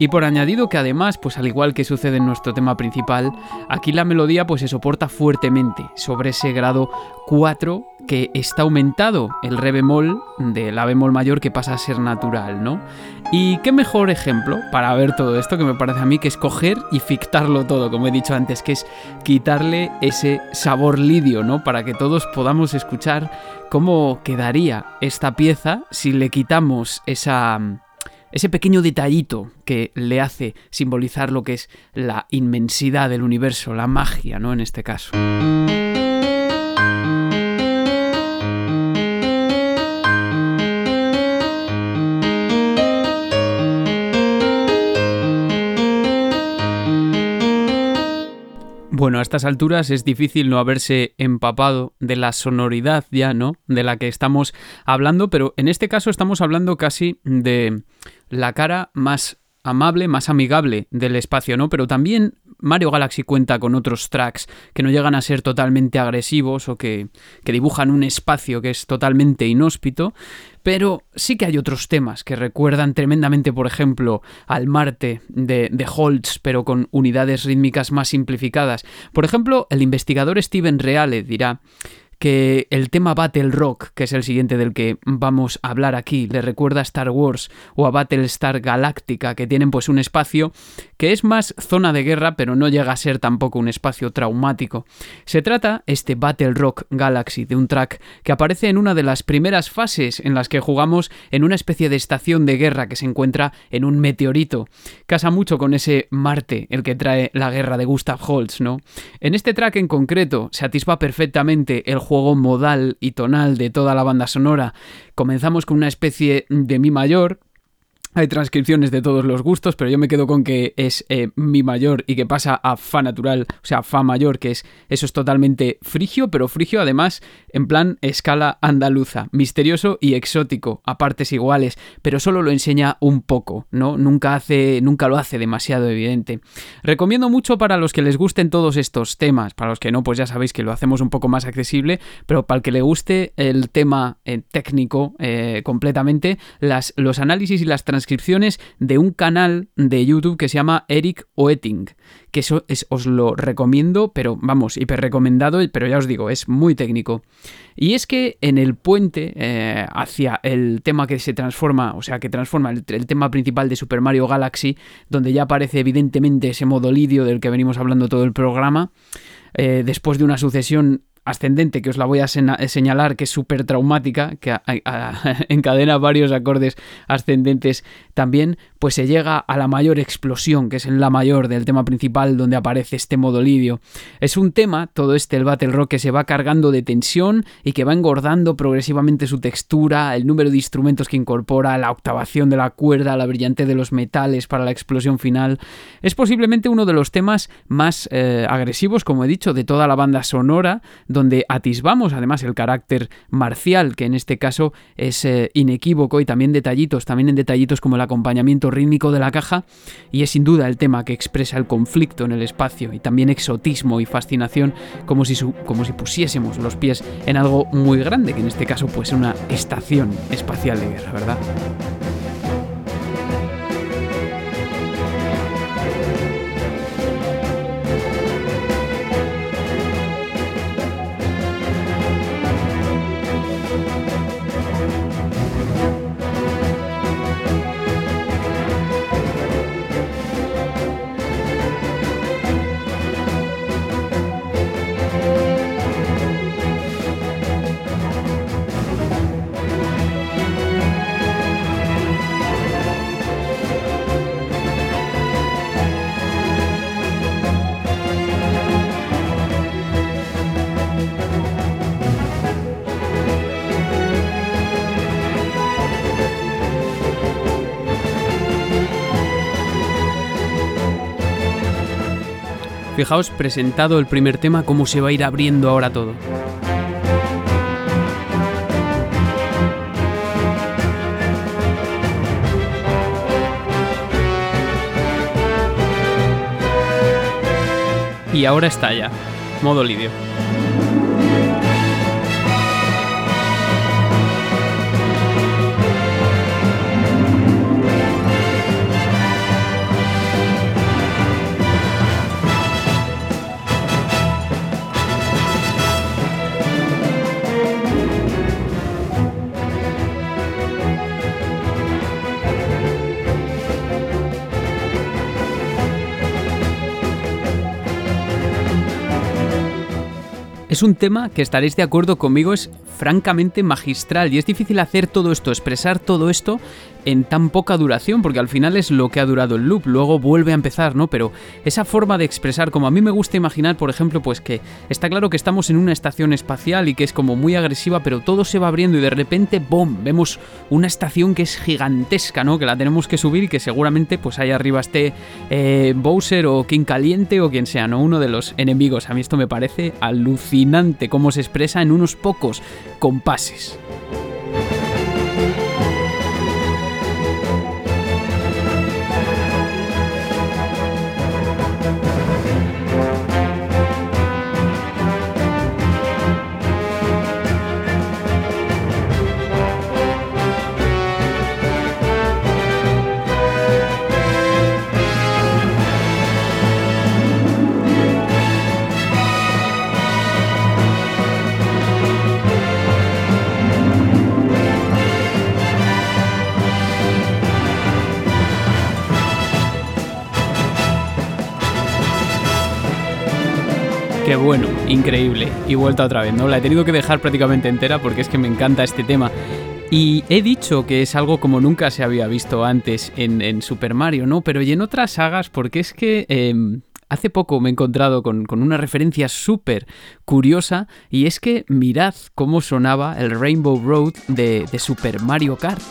Y por añadido que además, pues al igual que sucede en nuestro tema principal, aquí la melodía pues se soporta fuertemente sobre ese grado 4 que está aumentado el re bemol de la bemol mayor que pasa a ser natural, ¿no? Y qué mejor ejemplo para ver todo esto que me parece a mí que es coger y fictarlo todo, como he dicho antes, que es quitarle ese sabor lidio, ¿no? Para que todos podamos escuchar cómo quedaría esta pieza si le quitamos esa ese pequeño detallito que le hace simbolizar lo que es la inmensidad del universo, la magia, ¿no? En este caso. Bueno, a estas alturas es difícil no haberse empapado de la sonoridad ya, ¿no? De la que estamos hablando, pero en este caso estamos hablando casi de la cara más amable, más amigable del espacio, ¿no? Pero también Mario Galaxy cuenta con otros tracks que no llegan a ser totalmente agresivos o que, que dibujan un espacio que es totalmente inhóspito, pero sí que hay otros temas que recuerdan tremendamente, por ejemplo, al Marte de, de Holtz, pero con unidades rítmicas más simplificadas. Por ejemplo, el investigador Steven Reale dirá que el tema Battle Rock, que es el siguiente del que vamos a hablar aquí, le recuerda a Star Wars o a Battlestar Galactica, que tienen pues un espacio que es más zona de guerra, pero no llega a ser tampoco un espacio traumático. Se trata, este Battle Rock Galaxy, de un track que aparece en una de las primeras fases en las que jugamos en una especie de estación de guerra que se encuentra en un meteorito. Casa mucho con ese Marte, el que trae la guerra de Gustav Holst, ¿no? En este track en concreto se atisba perfectamente el modal y tonal de toda la banda sonora. Comenzamos con una especie de mi mayor, hay transcripciones de todos los gustos, pero yo me quedo con que es eh, mi mayor y que pasa a fa natural, o sea, fa mayor, que es eso es totalmente frigio, pero frigio además en plan escala andaluza, misterioso y exótico, a partes iguales, pero solo lo enseña un poco, ¿no? Nunca hace nunca lo hace demasiado evidente. Recomiendo mucho para los que les gusten todos estos temas, para los que no, pues ya sabéis que lo hacemos un poco más accesible, pero para el que le guste el tema eh, técnico eh, completamente, las, los análisis y las transcripciones transcripciones de un canal de YouTube que se llama Eric Oetting, que eso es, os lo recomiendo, pero vamos, hiper recomendado, pero ya os digo, es muy técnico. Y es que en el puente eh, hacia el tema que se transforma, o sea, que transforma el, tema principal de Super Mario Galaxy, donde ya aparece evidentemente ese modo lidio del que venimos hablando todo el programa, eh, después de una sucesión ascendente que os la voy a señalar que es súper traumática, que encadena varios acordes ascendentes también, pues se llega a la mayor explosión, que es en la mayor del tema principal donde aparece este modo lidio. Es un tema, todo este, el Battle Rock, que se va cargando de tensión y que va engordando progresivamente su textura, el número de instrumentos que incorpora, la octavación de la cuerda, la brillantez de los metales para la explosión final. Es posiblemente uno de los temas más eh, agresivos, como he dicho, de toda la banda sonora, donde atisbamos además el carácter marcial, que en este caso es eh, inequívoco, y también detallitos, también en detallitos como el acompañamiento rítmico de la caja, y es sin duda el tema que expresa el conflicto en el espacio, y también exotismo y fascinación, como si, como si pusiésemos los pies en algo muy grande, que en este caso pues una estación espacial de guerra, ¿verdad? Presentado el primer tema, cómo se va a ir abriendo ahora todo. Y ahora está ya, modo lidio. Es un tema que estaréis de acuerdo conmigo, es francamente magistral y es difícil hacer todo esto, expresar todo esto en tan poca duración, porque al final es lo que ha durado el loop, luego vuelve a empezar, ¿no? Pero esa forma de expresar, como a mí me gusta imaginar, por ejemplo, pues que está claro que estamos en una estación espacial y que es como muy agresiva, pero todo se va abriendo y de repente, ¡boom!, vemos una estación que es gigantesca, ¿no? Que la tenemos que subir y que seguramente pues ahí arriba esté eh, Bowser o King Caliente o quien sea, ¿no? Uno de los enemigos. A mí esto me parece alucinante cómo se expresa en unos pocos compases. Bueno, increíble. Y vuelta otra vez, ¿no? La he tenido que dejar prácticamente entera porque es que me encanta este tema. Y he dicho que es algo como nunca se había visto antes en, Super Mario, ¿no? Pero y en otras sagas, porque es que em, hace poco me he encontrado con, una referencia súper curiosa y es que mirad cómo sonaba el Rainbow Road de, de Super Mario Kart.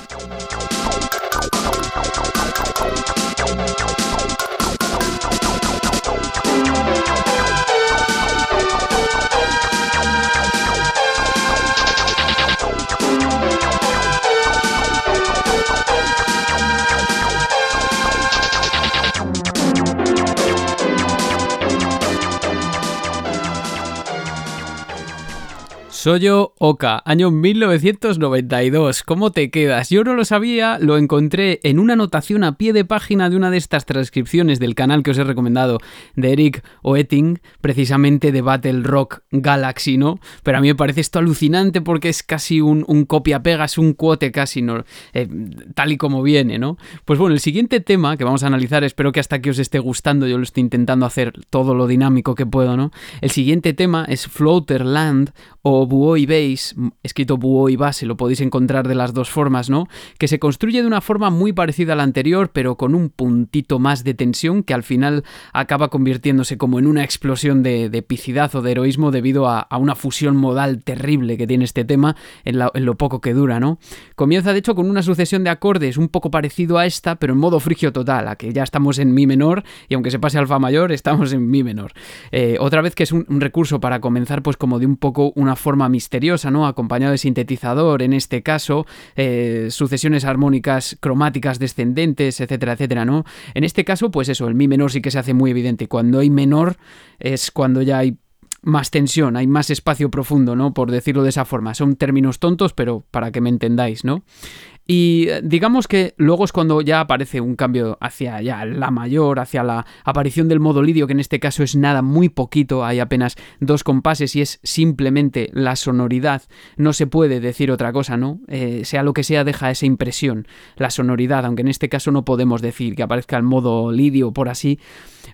Soyo Oka, año 1992. ¿Cómo te quedas? Yo no lo sabía, lo encontré en una anotación a pie de página de una de estas transcripciones del canal que os he recomendado de Eric Oetting, precisamente de Battle Rock Galaxy, ¿no? Pero a mí me parece esto alucinante porque es casi un, copia-pega, es un cuote casi, ¿no? Eh, tal y como viene, ¿no? Pues bueno, el siguiente tema que vamos a analizar, espero que hasta que os esté gustando, yo lo estoy intentando hacer todo lo dinámico que puedo, ¿no? El siguiente tema es Floaterland o Buoy Base, escrito Buoy Base, lo podéis encontrar de las dos formas, ¿no? Que se construye de una forma muy parecida a la anterior, pero con un puntito más de tensión que al final acaba convirtiéndose como en una explosión de, epicidad o de heroísmo debido a, una fusión modal terrible que tiene este tema en, lo poco que dura, ¿no? Comienza de hecho con una sucesión de acordes un poco parecido a esta, pero en modo frigio total, a que ya estamos en mi menor y aunque se pase al fa mayor, estamos en mi menor. Eh, otra vez que es un recurso para comenzar pues como de un poco una forma misteriosa, ¿no? Acompañado de sintetizador, en este caso, eh, sucesiones armónicas cromáticas descendentes, etcétera, etcétera, ¿no? En este caso, pues eso, el mi menor sí que se hace muy evidente. Cuando hay menor es cuando ya hay más tensión, hay más espacio profundo, ¿no? Por decirlo de esa forma. Son términos tontos, pero para que me entendáis, ¿no? Y eh, digamos que luego es cuando ya aparece un cambio hacia ya la mayor, hacia la aparición del modo lidio, que en este caso es nada muy poquito, hay apenas dos compases y es simplemente la sonoridad. No se puede decir otra cosa, ¿no? Eh, sea lo que sea, deja esa impresión, la sonoridad, aunque en este caso no podemos decir que aparezca el modo lidio por así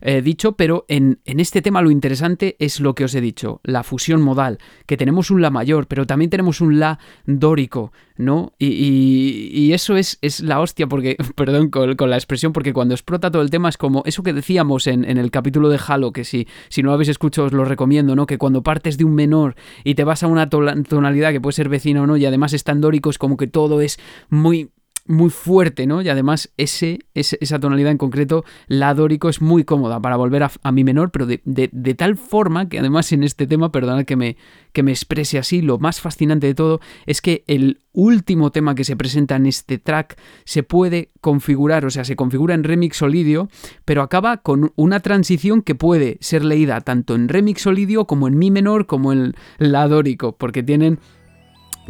eh, dicho, pero en, en este tema lo interesante es lo que os he dicho, la fusión modal, que tenemos un la mayor, pero también tenemos un la dórico, ¿no? Y, eso es, es, la hostia, porque, perdón con, la expresión, porque cuando explota todo el tema es como eso que decíamos en, el capítulo de Halo, que si, si no lo habéis escuchado os lo recomiendo, ¿no? Que cuando partes de un menor y te vas a una tonalidad que puede ser vecina o no, y además es tan dórico, es como que todo es muy muy fuerte, ¿no? Y además ese, esa tonalidad en concreto, la dórico, es muy cómoda para volver a, mi menor, pero de, tal forma que además en este tema, perdonad que me, que me exprese así, lo más fascinante de todo es que el último tema que se presenta en este track se puede configurar, o sea, se configura en remix solidio, pero acaba con una transición que puede ser leída tanto en remix solidio como en mi menor como en la dórico, porque tienen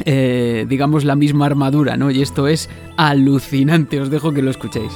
eh, digamos, la misma armadura, ¿no? Y esto es alucinante, os dejo que lo escuchéis.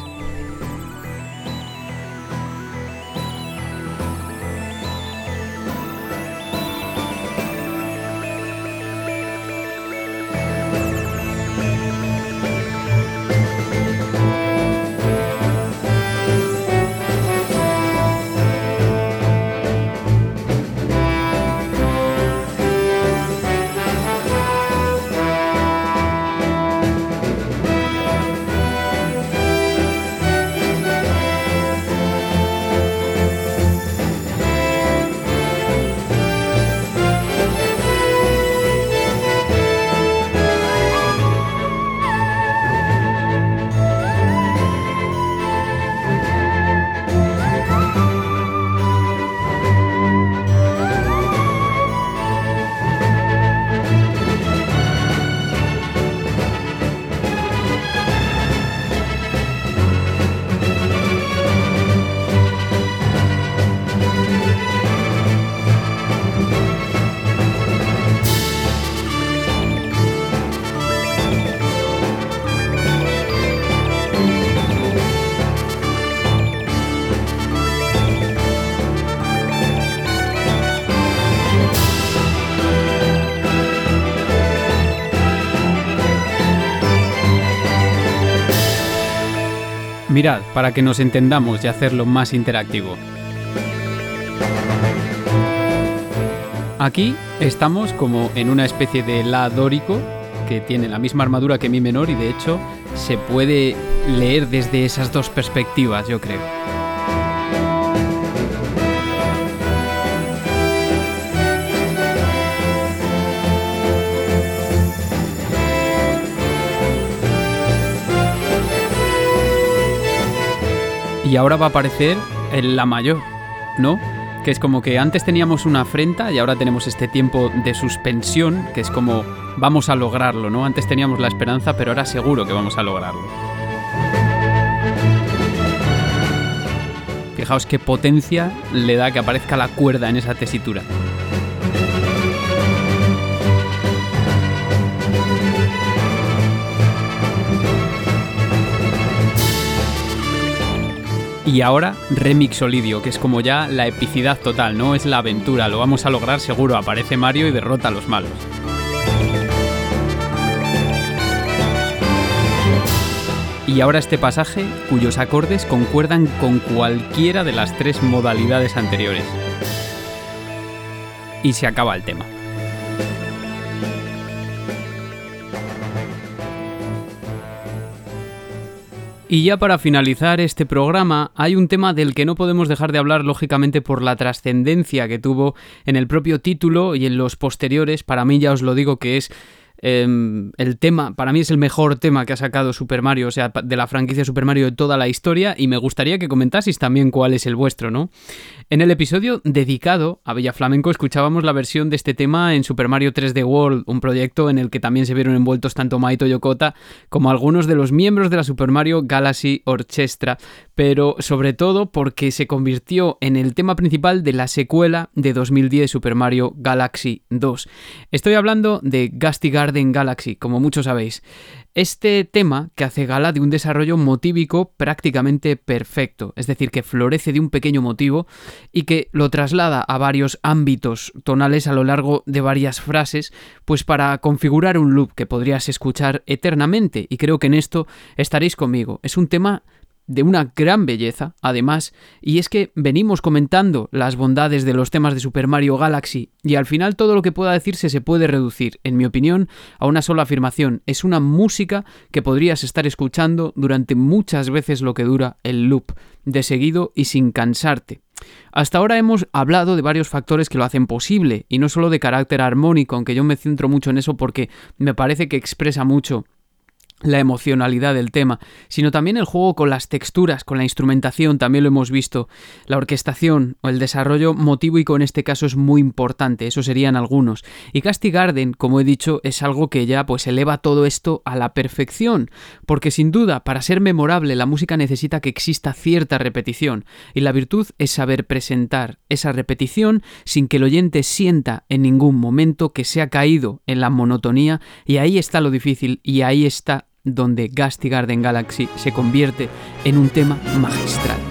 Mirad, para que nos entendamos y hacerlo más interactivo. Aquí estamos como en una especie de la dórico que tiene la misma armadura que mi menor y de hecho se puede leer desde esas dos perspectivas, yo creo. Y ahora va a aparecer en la mayor, ¿no? Que es como que antes teníamos una afrenta y ahora tenemos este tiempo de suspensión, que es como vamos a lograrlo, ¿no? Antes teníamos la esperanza, pero ahora seguro que vamos a lograrlo. Fijaos qué potencia le da que aparezca la cuerda en esa tesitura. Y ahora Remix Olidio, que es como ya la epicidad total, no es la aventura, lo vamos a lograr seguro, aparece Mario y derrota a los malos. Y ahora este pasaje cuyos acordes concuerdan con cualquiera de las tres modalidades anteriores. Y se acaba el tema. Y ya para finalizar este programa, hay un tema del que no podemos dejar de hablar, lógicamente, por la trascendencia que tuvo en el propio título y en los posteriores. Para mí, ya os lo digo, que es Em, el tema, para mí es el mejor tema que ha sacado Super Mario, o sea, de la franquicia Super Mario de toda la historia, y me gustaría que comentaseis también cuál es el vuestro, ¿no? En el episodio dedicado a Bella Flamenco escuchábamos la versión de este tema en Super Mario 3D World, un proyecto en el que también se vieron envueltos tanto Maito Yokota como algunos de los miembros de la Super Mario Galaxy Orchestra, pero sobre todo porque se convirtió en el tema principal de la secuela de 2010 Super Mario Galaxy 2. Estoy hablando de Gastigar Garden Galaxy, como muchos sabéis. Este tema que hace gala de un desarrollo motívico prácticamente perfecto, es decir, que florece de un pequeño motivo y que lo traslada a varios ámbitos tonales a lo largo de varias frases, pues para configurar un loop que podrías escuchar eternamente, y creo que en esto estaréis conmigo. Es un tema de una gran belleza, además, y es que venimos comentando las bondades de los temas de Super Mario Galaxy, y al final todo lo que pueda decirse se puede reducir, en mi opinión, a una sola afirmación. Es una música que podrías estar escuchando durante muchas veces lo que dura el loop, de seguido y sin cansarte. Hasta ahora hemos hablado de varios factores que lo hacen posible, y no solo de carácter armónico, aunque yo me centro mucho en eso porque me parece que expresa mucho la emocionalidad del tema, sino también el juego con las texturas, con la instrumentación, también lo hemos visto, la orquestación o el desarrollo motivo en este caso es muy importante, eso serían algunos. Y Casty Garden, como he dicho, es algo que ya pues eleva todo esto a la perfección, porque sin duda, para ser memorable la música necesita que exista cierta repetición, y la virtud es saber presentar esa repetición sin que el oyente sienta en ningún momento que se ha caído en la monotonía, y ahí está lo difícil, y ahí está donde Gasty Garden Galaxy se convierte en un tema magistral.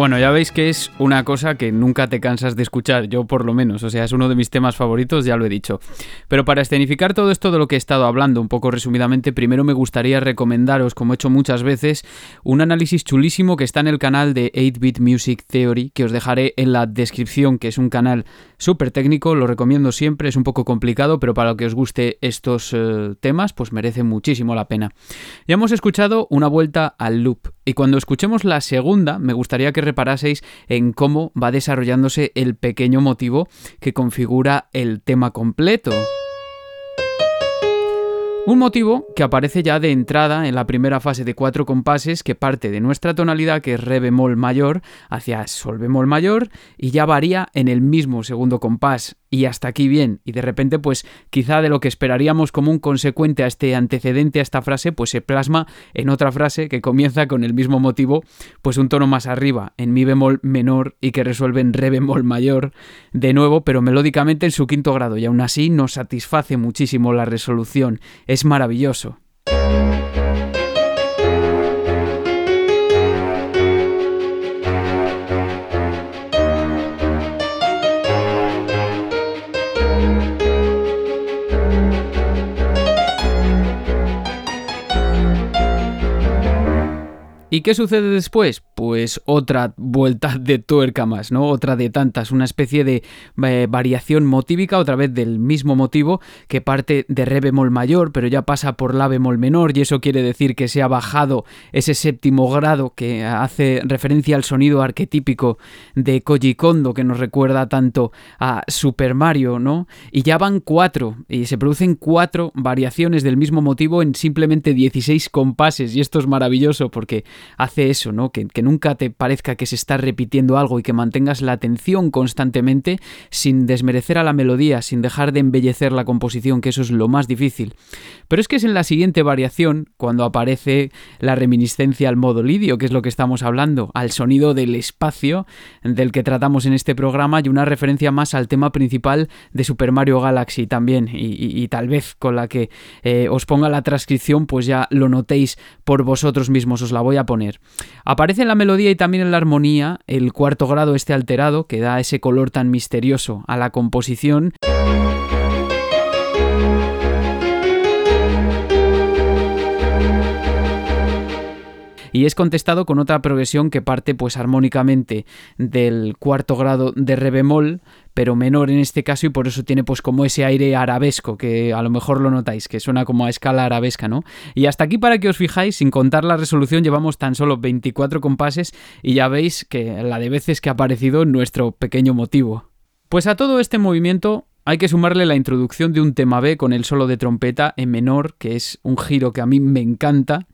Bueno, ya veis que es una cosa que nunca te cansas de escuchar, yo por lo menos, o sea, es uno de mis temas favoritos, ya lo he dicho. Pero para escenificar todo esto de lo que he estado hablando, un poco resumidamente, primero me gustaría recomendaros, como he hecho muchas veces, un análisis chulísimo que está en el canal de 8-Bit Music Theory, que os dejaré en la descripción, que es un canal súper técnico, lo recomiendo siempre, es un poco complicado, pero para lo que os guste estos eh, temas, pues merece muchísimo la pena. Ya hemos escuchado una vuelta al loop, y cuando escuchemos la segunda, me gustaría que reparaseis en cómo va desarrollándose el pequeño motivo que configura el tema completo. Un motivo que aparece ya de entrada en la primera fase de cuatro compases que parte de nuestra tonalidad que es re bemol mayor hacia sol bemol mayor y ya varía en el mismo segundo compás y hasta aquí bien. Y de repente, pues quizá de lo que esperaríamos como un consecuente a este antecedente a esta frase, pues se plasma en otra frase que comienza con el mismo motivo, pues un tono más arriba, en mi bemol menor y que resuelve en re bemol mayor, de nuevo, pero melódicamente en su quinto grado. Y aún así nos satisface muchísimo la resolución. Es maravilloso. ¿Y qué sucede después? Pues otra vuelta de tuerca más, ¿no? Otra de tantas, una especie de eh, variación motívica, otra vez del mismo motivo, que parte de re bemol mayor, pero ya pasa por la bemol menor, y eso quiere decir que se ha bajado ese séptimo grado que hace referencia al sonido arquetípico de Koji Kondo, que nos recuerda tanto a Super Mario, ¿no? Y ya van cuatro, y se producen cuatro variaciones del mismo motivo en simplemente 16 compases, y esto es maravilloso porque hace eso, ¿no? Que, nunca te parezca que se está repitiendo algo y que mantengas la atención constantemente sin desmerecer a la melodía, sin dejar de embellecer la composición, que eso es lo más difícil. Pero es que es en la siguiente variación cuando aparece la reminiscencia al modo lidio, que es lo que estamos hablando, al sonido del espacio del que tratamos en este programa y una referencia más al tema principal de Super Mario Galaxy también y, tal vez con la que eh, os ponga la transcripción pues ya lo notéis por vosotros mismos, os la voy a Aparece en la melodía y también en la armonía el cuarto grado este alterado que da ese color tan misterioso a la composición. Y es contestado con otra progresión que parte pues armónicamente del cuarto grado de re bemol, pero menor en este caso y por eso tiene pues como ese aire arabesco que a lo mejor lo notáis, que suena como a escala arabesca, ¿no? Y hasta aquí para que os fijáis, sin contar la resolución llevamos tan solo 24 compases y ya veis que la de veces que ha aparecido nuestro pequeño motivo. Pues a todo este movimiento hay que sumarle la introducción de un tema B con el solo de trompeta en menor, que es un giro que a mí me encanta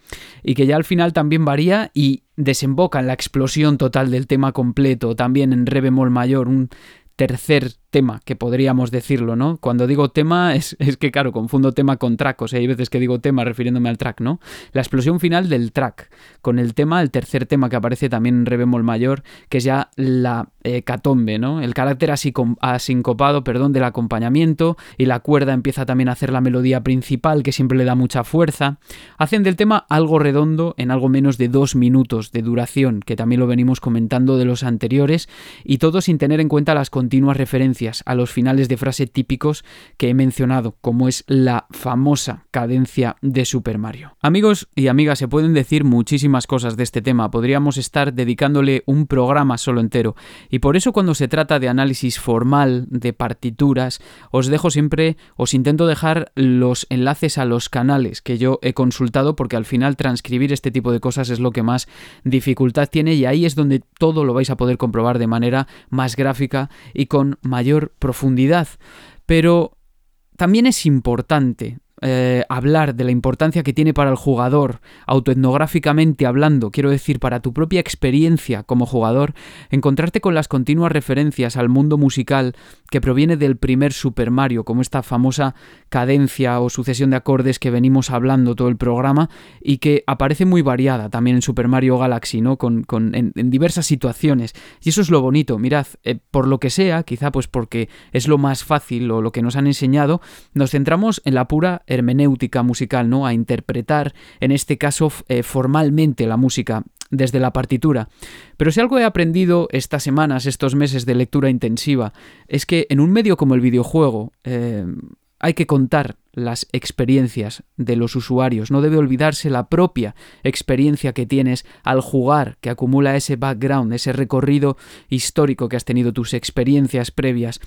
y que ya al final también varía y desemboca en la explosión total del tema completo, también en re bemol mayor, un tercer tema, que podríamos decirlo, ¿no? Cuando digo tema es, que, claro, confundo tema con track, o sea, hay veces que digo tema refiriéndome al track, ¿no? La explosión final del track, con el tema, el tercer tema que aparece también en re bemol mayor, que es ya la eh, catombe, ¿no? El carácter asincopado, perdón, del acompañamiento, y la cuerda empieza también a hacer la melodía principal, que siempre le da mucha fuerza. Hacen del tema algo redondo en algo menos de dos minutos de duración, que también lo venimos comentando de los anteriores, y todo sin tener en cuenta las continuas referencias a los finales de frase típicos que he mencionado, como es la famosa cadencia de Super Mario. Amigos y amigas, se pueden decir muchísimas cosas de este tema, podríamos estar dedicándole un programa solo entero, y por eso cuando se trata de análisis formal de partituras, os dejo siempre, os intento dejar los enlaces a los canales que yo he consultado, porque al final transcribir este tipo de cosas es lo que más dificultad tiene, y ahí es donde todo lo vais a poder comprobar de manera más gráfica y con mayor profundidad. Pero también es importante eh, hablar de la importancia que tiene para el jugador, autoetnográficamente hablando, quiero decir, para tu propia experiencia como jugador, encontrarte con las continuas referencias al mundo musical que proviene del primer Super Mario, como esta famosa cadencia o sucesión de acordes que venimos hablando todo el programa y que aparece muy variada también en Super Mario Galaxy, ¿no? Con, en, diversas situaciones. Y eso es lo bonito, mirad, eh, por lo que sea, quizá pues porque es lo más fácil o lo que nos han enseñado, nos centramos en la pura hermenéutica musical, ¿no? A interpretar, en este caso, eh, formalmente la música desde la partitura. Pero si algo he aprendido estas semanas, estos meses de lectura intensiva, es que en un medio como el videojuego eh, hay que contar las experiencias de los usuarios, no debe olvidarse la propia experiencia que tienes al jugar, que acumula ese background, ese recorrido histórico que has tenido, tus experiencias previas.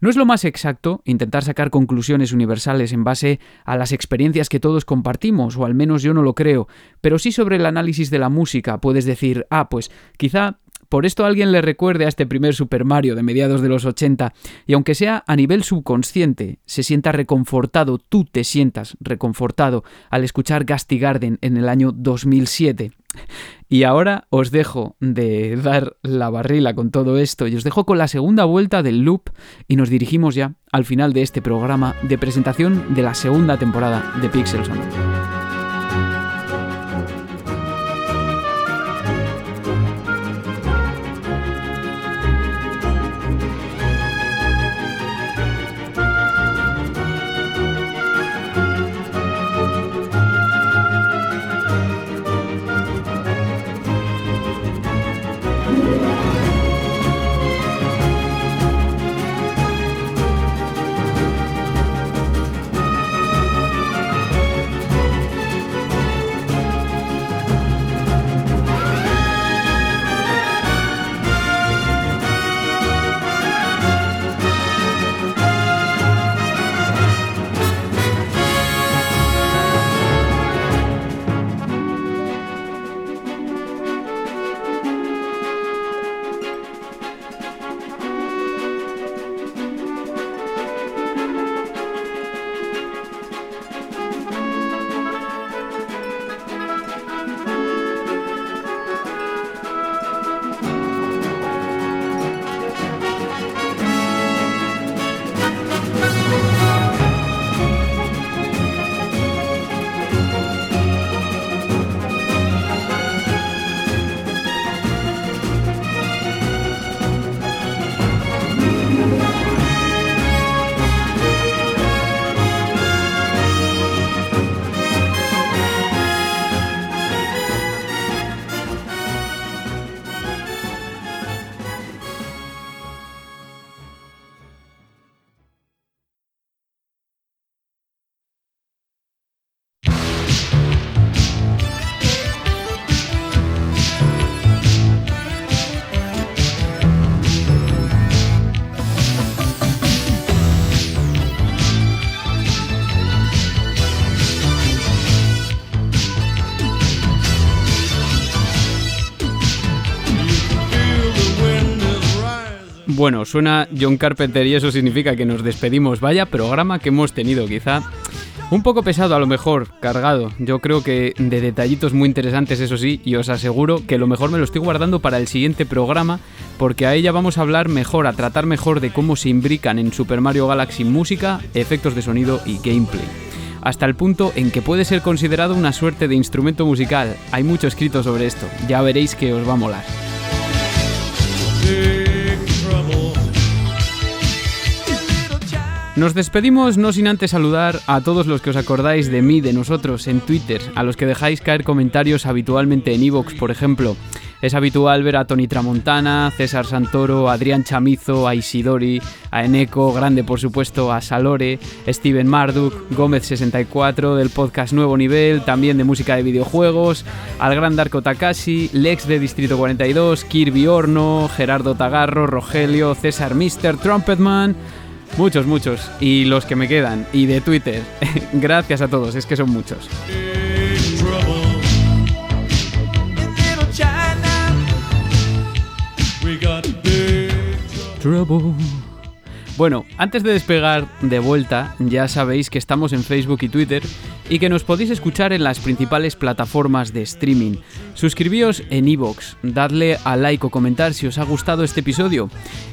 No es lo más exacto intentar sacar conclusiones universales en base a las experiencias que todos compartimos, o al menos yo no lo creo, pero sí sobre el análisis de la música puedes decir, ah, pues quizá por esto alguien le recuerde a este primer Super Mario de mediados de los 80 y aunque sea a nivel subconsciente, se sienta reconfortado, tú te sientas reconfortado al escuchar Gasty Garden en el año 2007. Y ahora os dejo de dar la barrila con todo esto y os dejo con la segunda vuelta del loop y nos dirigimos ya al final de este programa de presentación de la segunda temporada de Pixel Bueno, suena John Carpenter y eso significa que nos despedimos. Vaya programa que hemos tenido, quizá un poco pesado a lo mejor, cargado. Yo creo que de detallitos muy interesantes, eso sí, y os aseguro que lo mejor me lo estoy guardando para el siguiente programa, porque a ella vamos a hablar mejor, a tratar mejor de cómo se imbrican en Super Mario Galaxy música, efectos de sonido y gameplay hasta el punto en que puede ser considerado una suerte de instrumento musical. Hay mucho escrito sobre esto, ya veréis que os va a molar. Nos despedimos no sin antes saludar a todos los que os acordáis de mí, de nosotros, en Twitter, a los que dejáis caer comentarios habitualmente en Evox, por ejemplo. Es habitual ver a Tony Tramontana, César Santoro, Adrián Chamizo, a Isidori, a Eneco, grande por supuesto, a Salore, Steven Marduk, Gómez64 del podcast Nuevo Nivel, también de música de videojuegos, al gran Darko Takashi, Lex de Distrito 42, Kirby Horno, Gerardo Tagarro, Rogelio, César Mister, Trumpetman, Muchos, muchos. Y los que me quedan. Y de Twitter. Gracias a todos, es que son muchos. Bueno, antes de despegar de vuelta, ya sabéis que estamos en Facebook y Twitter y que nos podéis escuchar en las principales plataformas de streaming. Suscribíos en iVoox, dadle a like o comentar si os ha gustado este episodio.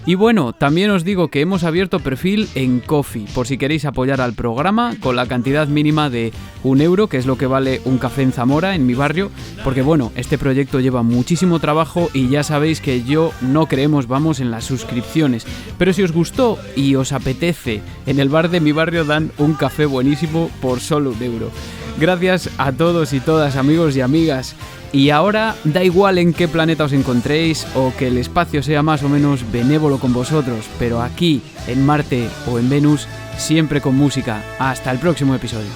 Y bueno, también os digo que hemos abierto perfil en Coffee, por si queréis apoyar al programa con la cantidad mínima de un euro, que es lo que vale un café en Zamora, en mi barrio, porque bueno, este proyecto lleva muchísimo trabajo y ya sabéis que yo no creemos, vamos, en las suscripciones Pero si os gustó y os apetece, en el bar de mi barrio dan un café buenísimo por solo un euro. Gracias a todos y todas, amigos y amigas. Y ahora da igual en qué planeta os encontréis o que el espacio sea más o menos benévolo con vosotros, pero aquí, en Marte o en Venus, siempre con música. Hasta el próximo episodio.